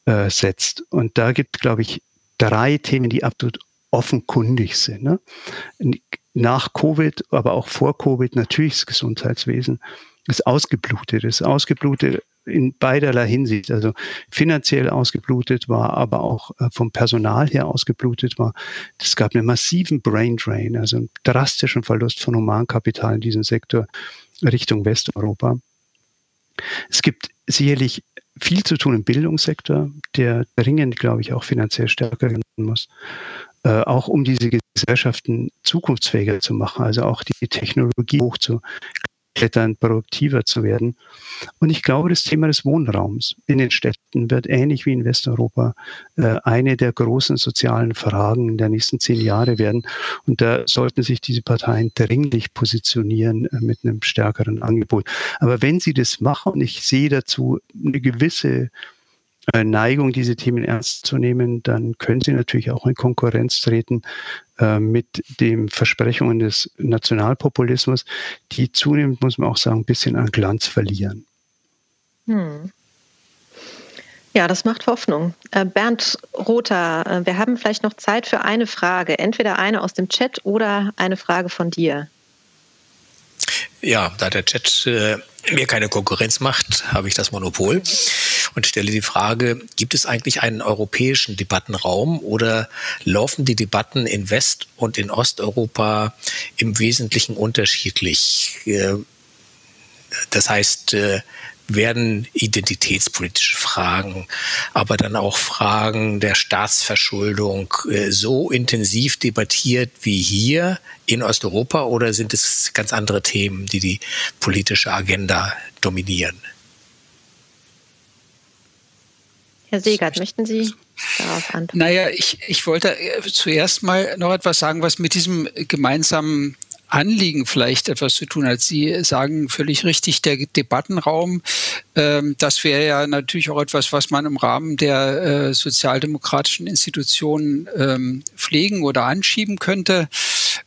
äh, setzt. Und da gibt, glaube ich, drei Themen, die absolut offenkundig sind. Ne? Nach Covid, aber auch vor Covid natürlich das Gesundheitswesen ist ausgeblutet, ist ausgeblutet in beiderlei Hinsicht. Also finanziell ausgeblutet war, aber auch äh, vom Personal her ausgeblutet war. Es gab einen massiven Brain Drain, also einen drastischen Verlust von Humankapital in diesem Sektor Richtung Westeuropa. Es gibt sicherlich viel zu tun im Bildungssektor, der dringend, glaube ich, auch finanziell stärker werden muss, äh, auch um diese Gesellschaften zukunftsfähiger zu machen, also auch die Technologie hochzu klettern, produktiver zu werden. Und ich glaube, das Thema des Wohnraums in den Städten wird ähnlich wie in Westeuropa äh, eine der großen sozialen Fragen der nächsten zehn Jahre werden. Und da sollten sich diese Parteien dringlich positionieren äh, mit einem stärkeren Angebot. Aber wenn sie das machen, ich sehe dazu eine gewisse äh, Neigung, diese Themen ernst zu nehmen, dann können sie natürlich auch in Konkurrenz treten äh, mit den Versprechungen des Nationalpopulismus, die zunehmend, muss man auch sagen, ein bisschen an Glanz verlieren. Hm. Ja, das macht Hoffnung. Äh, Bernd Rother, äh, wir haben vielleicht noch Zeit für eine Frage. Entweder eine aus dem Chat oder eine Frage von dir. Ja, da der Chat mir keine Konkurrenz macht, habe ich das Monopol und stelle die Frage, gibt es eigentlich einen europäischen Debattenraum oder laufen die Debatten in West- und in Osteuropa im Wesentlichen unterschiedlich? Äh, das heißt, äh, werden identitätspolitische Fragen, aber dann auch Fragen der Staatsverschuldung äh, so intensiv debattiert wie hier in Osteuropa oder sind es ganz andere Themen, die die politische Agenda dominieren? Herr Segert, möchten Sie darauf antworten? Naja, ich, ich wollte äh, zuerst mal noch etwas sagen, was mit diesem gemeinsamen Anliegen vielleicht etwas zu tun hat. Sie sagen völlig richtig, der Debattenraum, ähm, das wäre ja natürlich auch etwas, was man im Rahmen der äh, sozialdemokratischen Institutionen ähm, pflegen oder anschieben könnte.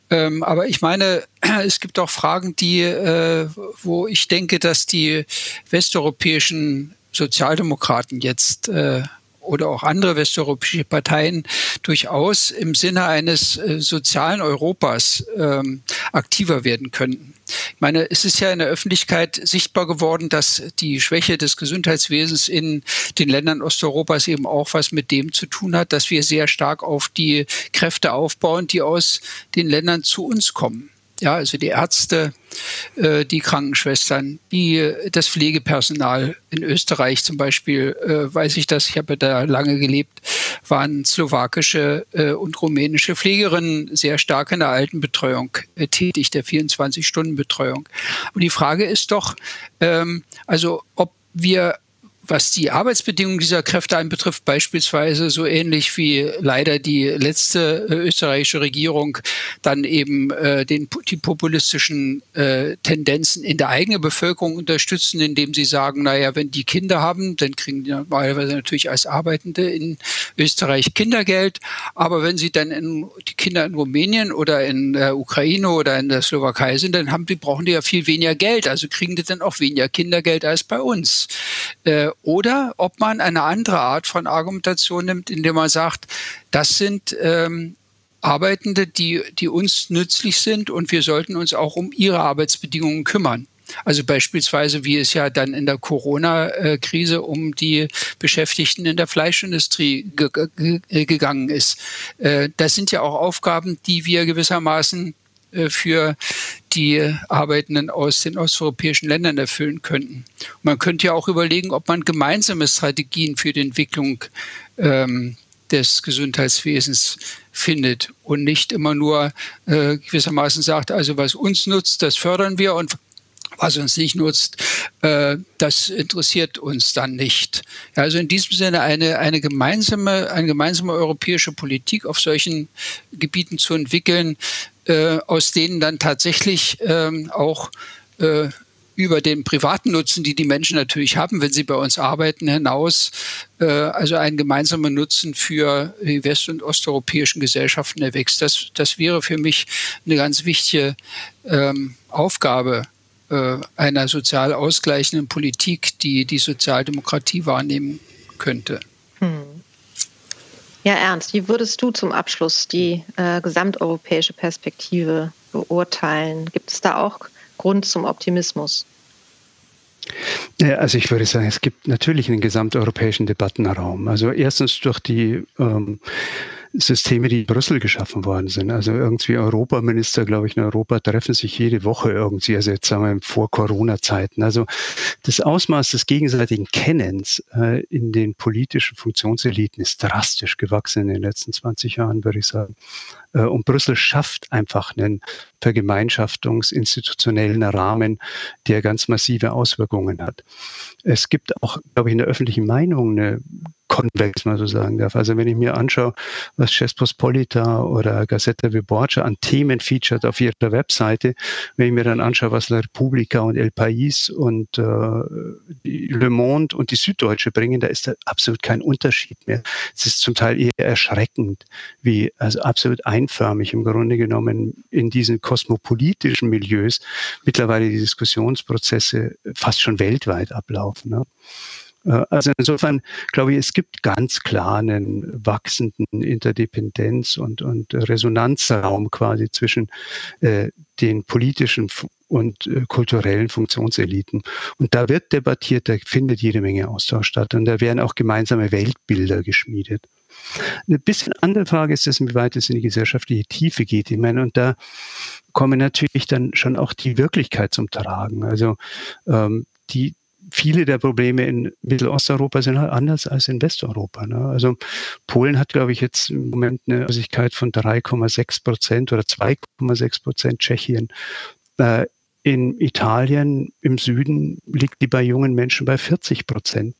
Ähm, aber ich meine, es gibt auch Fragen, die, äh, wo ich denke, dass die westeuropäischen Sozialdemokraten jetzt äh, oder auch andere westeuropäische Parteien durchaus im Sinne eines äh, sozialen Europas ähm, aktiver werden könnten. Ich meine, es ist ja in der Öffentlichkeit sichtbar geworden, dass die Schwäche des Gesundheitswesens in den Ländern Osteuropas eben auch was mit dem zu tun hat, dass wir sehr stark auf die Kräfte aufbauen, die aus den Ländern zu uns kommen. Ja, also die Ärzte, äh, die Krankenschwestern, die, das Pflegepersonal in Österreich zum Beispiel, äh, weiß ich das, ich habe da lange gelebt, waren slowakische äh, und rumänische Pflegerinnen sehr stark in der Altenbetreuung tätig, der 24-Stunden-Betreuung. Und die Frage ist doch, ähm, also ob wir was die Arbeitsbedingungen dieser Kräfte anbetrifft, beispielsweise so ähnlich wie leider die letzte äh, österreichische Regierung dann eben äh, den, die populistischen äh, Tendenzen in der eigenen Bevölkerung unterstützen, indem sie sagen, naja, wenn die Kinder haben, dann kriegen die normalerweise natürlich als Arbeitende in Österreich Kindergeld. Aber wenn sie dann in, die Kinder in Rumänien oder in der Ukraine oder in der Slowakei sind, dann haben die, brauchen die ja viel weniger Geld. Also kriegen die dann auch weniger Kindergeld als bei uns. Oder ob man eine andere Art von Argumentation nimmt, indem man sagt, das sind ähm, Arbeitende, die, die uns nützlich sind und wir sollten uns auch um ihre Arbeitsbedingungen kümmern. Also beispielsweise, wie es ja dann in der Corona-Krise um die Beschäftigten in der Fleischindustrie ge ge gegangen ist. Äh, das sind ja auch Aufgaben, die wir gewissermaßen für die Arbeitenden aus den osteuropäischen Ländern erfüllen könnten. Man könnte ja auch überlegen, ob man gemeinsame Strategien für die Entwicklung ähm, des Gesundheitswesens findet und nicht immer nur äh, gewissermaßen sagt, also was uns nutzt, das fördern wir und was uns nicht nutzt, äh, das interessiert uns dann nicht. Ja, also in diesem Sinne eine, eine, gemeinsame, eine gemeinsame europäische Politik auf solchen Gebieten zu entwickeln, äh, aus denen dann tatsächlich ähm, auch äh, über den privaten Nutzen, die die Menschen natürlich haben, wenn sie bei uns arbeiten, hinaus, äh, also einen gemeinsamen Nutzen für die west- und osteuropäischen Gesellschaften erwächst. Das, das wäre für mich eine ganz wichtige ähm, Aufgabe äh, einer sozial ausgleichenden Politik, die die Sozialdemokratie wahrnehmen könnte. Hm. Ja, Ernst, wie würdest du zum Abschluss die äh, gesamteuropäische Perspektive beurteilen? Gibt es da auch Grund zum Optimismus? Ja, also ich würde sagen, es gibt natürlich einen gesamteuropäischen Debattenraum. Also erstens durch die ähm, Systeme, die in Brüssel geschaffen worden sind. Also irgendwie Europaminister, glaube ich, in Europa treffen sich jede Woche irgendwie, also jetzt sagen wir vor Corona-Zeiten. Also das Ausmaß des gegenseitigen Kennens äh, in den politischen Funktionseliten ist drastisch gewachsen in den letzten 20 Jahren, würde ich sagen. Äh, und Brüssel schafft einfach einen vergemeinschaftungsinstitutionellen Rahmen, der ganz massive Auswirkungen hat. Es gibt auch, glaube ich, in der öffentlichen Meinung eine konvex mal so sagen darf. Also wenn ich mir anschaue, was Chespospolita oder Gazzetta Viborgia an Themen featured auf ihrer Webseite, wenn ich mir dann anschaue, was La Repubblica und El País und äh, Le Monde und die Süddeutsche bringen, da ist da absolut kein Unterschied mehr. Es ist zum Teil eher erschreckend, wie also absolut ein lawinenförmig im Grunde genommen in diesen kosmopolitischen Milieus mittlerweile die Diskussionsprozesse fast schon weltweit ablaufen. Ne? Äh, also insofern glaube ich, es gibt ganz klar einen wachsenden Interdependenz- und, und Resonanzraum quasi zwischen äh, den politischen und äh, kulturellen Funktionseliten. Und da wird debattiert, da findet jede Menge Austausch statt und da werden auch gemeinsame Weltbilder geschmiedet. Eine bisschen andere Frage ist es, inwieweit es in die gesellschaftliche Tiefe geht. Ich meine, und da kommen natürlich dann schon auch die Wirklichkeit zum Tragen. Also ähm, die, viele der Probleme in Mittelosteuropa sind halt anders als in Westeuropa. Ne? Also Polen hat, glaube ich, jetzt im Moment eine Losigkeit von 3,6 Prozent oder 2,6 Prozent. Tschechien. Äh, in Italien im Süden liegt die bei jungen Menschen bei 40 Prozent.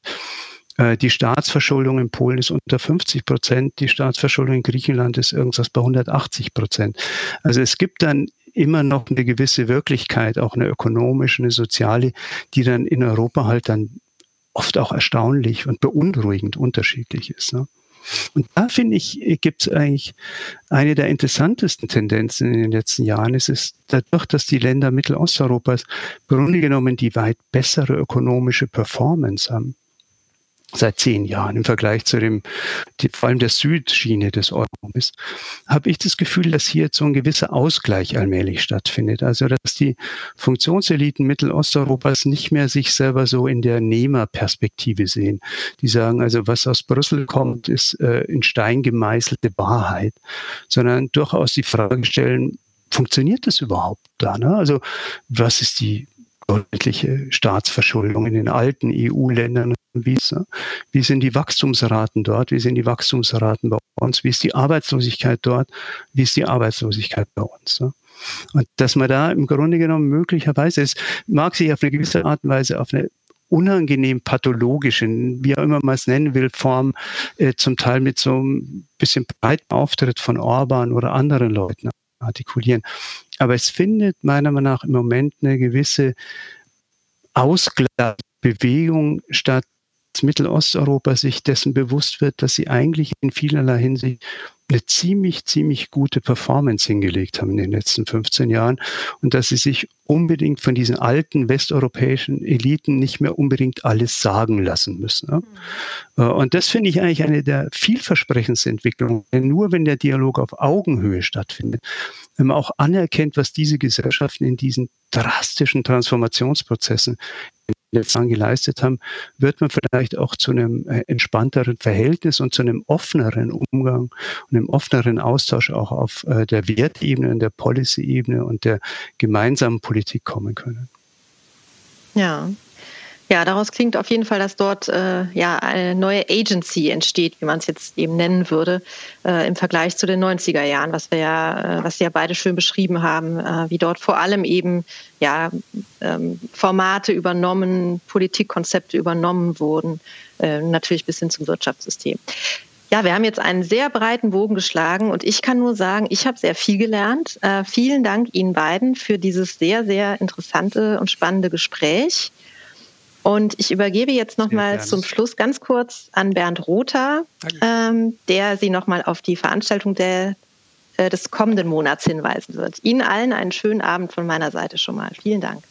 Äh, die Staatsverschuldung in Polen ist unter 50 Prozent, die Staatsverschuldung in Griechenland ist irgendwas bei 180 Prozent. Also es gibt dann immer noch eine gewisse Wirklichkeit, auch eine ökonomische, eine soziale, die dann in Europa halt dann oft auch erstaunlich und beunruhigend unterschiedlich ist. Ne? Und da finde ich, gibt es eigentlich eine der interessantesten Tendenzen in den letzten Jahren. Es ist dadurch, dass die Länder Mittelosteuropas im Grunde genommen die weit bessere ökonomische Performance haben seit zehn Jahren im Vergleich zu dem, die, vor allem der Südschiene des Euro ist, habe ich das Gefühl, dass hier so ein gewisser Ausgleich allmählich stattfindet. Also dass die Funktionseliten Mittelosteuropas nicht mehr sich selber so in der Nehmerperspektive sehen. Die sagen, also was aus Brüssel kommt, ist äh, in Stein gemeißelte Wahrheit, sondern durchaus die Frage stellen, funktioniert das überhaupt da? Ne? Also was ist die deutliche Staatsverschuldung in den alten EU-Ländern. Wie, wie sind die Wachstumsraten dort? Wie sind die Wachstumsraten bei uns? Wie ist die Arbeitslosigkeit dort? Wie ist die Arbeitslosigkeit bei uns? Und dass man da im Grunde genommen möglicherweise, es mag sich auf eine gewisse Art und Weise auf eine unangenehm pathologischen, wie auch immer man es nennen will, Form, äh, zum Teil mit so ein bisschen breiten Auftritt von Orban oder anderen Leuten artikulieren. Aber es findet meiner Meinung nach im Moment eine gewisse Ausgleichsbewegung statt, Mittelosteuropa sich dessen bewusst wird, dass sie eigentlich in vielerlei Hinsicht eine ziemlich, ziemlich gute Performance hingelegt haben in den letzten 15 Jahren und dass sie sich unbedingt von diesen alten westeuropäischen Eliten nicht mehr unbedingt alles sagen lassen müssen. Mhm. Und das finde ich eigentlich eine der vielversprechendsten Entwicklungen. Denn nur wenn der Dialog auf Augenhöhe stattfindet, wenn man auch anerkennt, was diese Gesellschaften in diesen drastischen Transformationsprozessen letzten Jahren geleistet haben, wird man vielleicht auch zu einem äh, entspannteren Verhältnis und zu einem offeneren Umgang und einem offeneren Austausch auch auf äh, der Wertebene, der Policy-Ebene und der gemeinsamen Politik kommen können. Ja, ja, daraus klingt auf jeden Fall, dass dort äh, ja eine neue Agency entsteht, wie man es jetzt eben nennen würde, äh, im Vergleich zu den 90er Jahren, was wir ja, äh, was Sie ja beide schön beschrieben haben, äh, wie dort vor allem eben ja ähm, Formate übernommen, Politikkonzepte übernommen wurden, äh, natürlich bis hin zum Wirtschaftssystem. Ja, wir haben jetzt einen sehr breiten Bogen geschlagen und ich kann nur sagen, ich habe sehr viel gelernt. Äh, vielen Dank Ihnen beiden für dieses sehr, sehr interessante und spannende Gespräch. Und ich übergebe jetzt nochmal zum Schluss ganz kurz an Bernd Rother, ähm, der Sie nochmal auf die Veranstaltung der, äh, des kommenden Monats hinweisen wird. Ihnen allen einen schönen Abend von meiner Seite schon mal. Vielen Dank.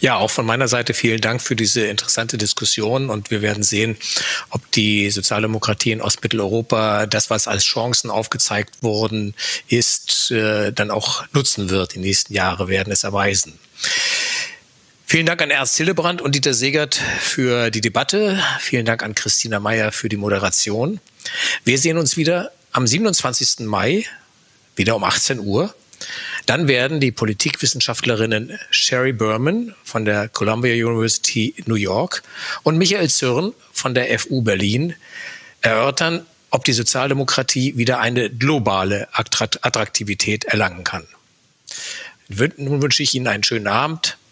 Ja, auch von meiner Seite vielen Dank für diese interessante Diskussion und wir werden sehen, ob die Sozialdemokratie in Ostmitteleuropa das, was als Chancen aufgezeigt worden ist, äh, dann auch nutzen wird. Die nächsten Jahre werden es erweisen. Vielen Dank an Ernst Hillebrand und Dieter Segert für die Debatte. Vielen Dank an Christina Meyer für die Moderation. Wir sehen uns wieder am 27. Mai, wieder um 18 Uhr. Dann werden die Politikwissenschaftlerinnen Sherry Berman von der Columbia University New York und Michael Zürn von der FU Berlin erörtern, ob die Sozialdemokratie wieder eine globale Attraktivität erlangen kann. Nun wünsche ich Ihnen einen schönen Abend.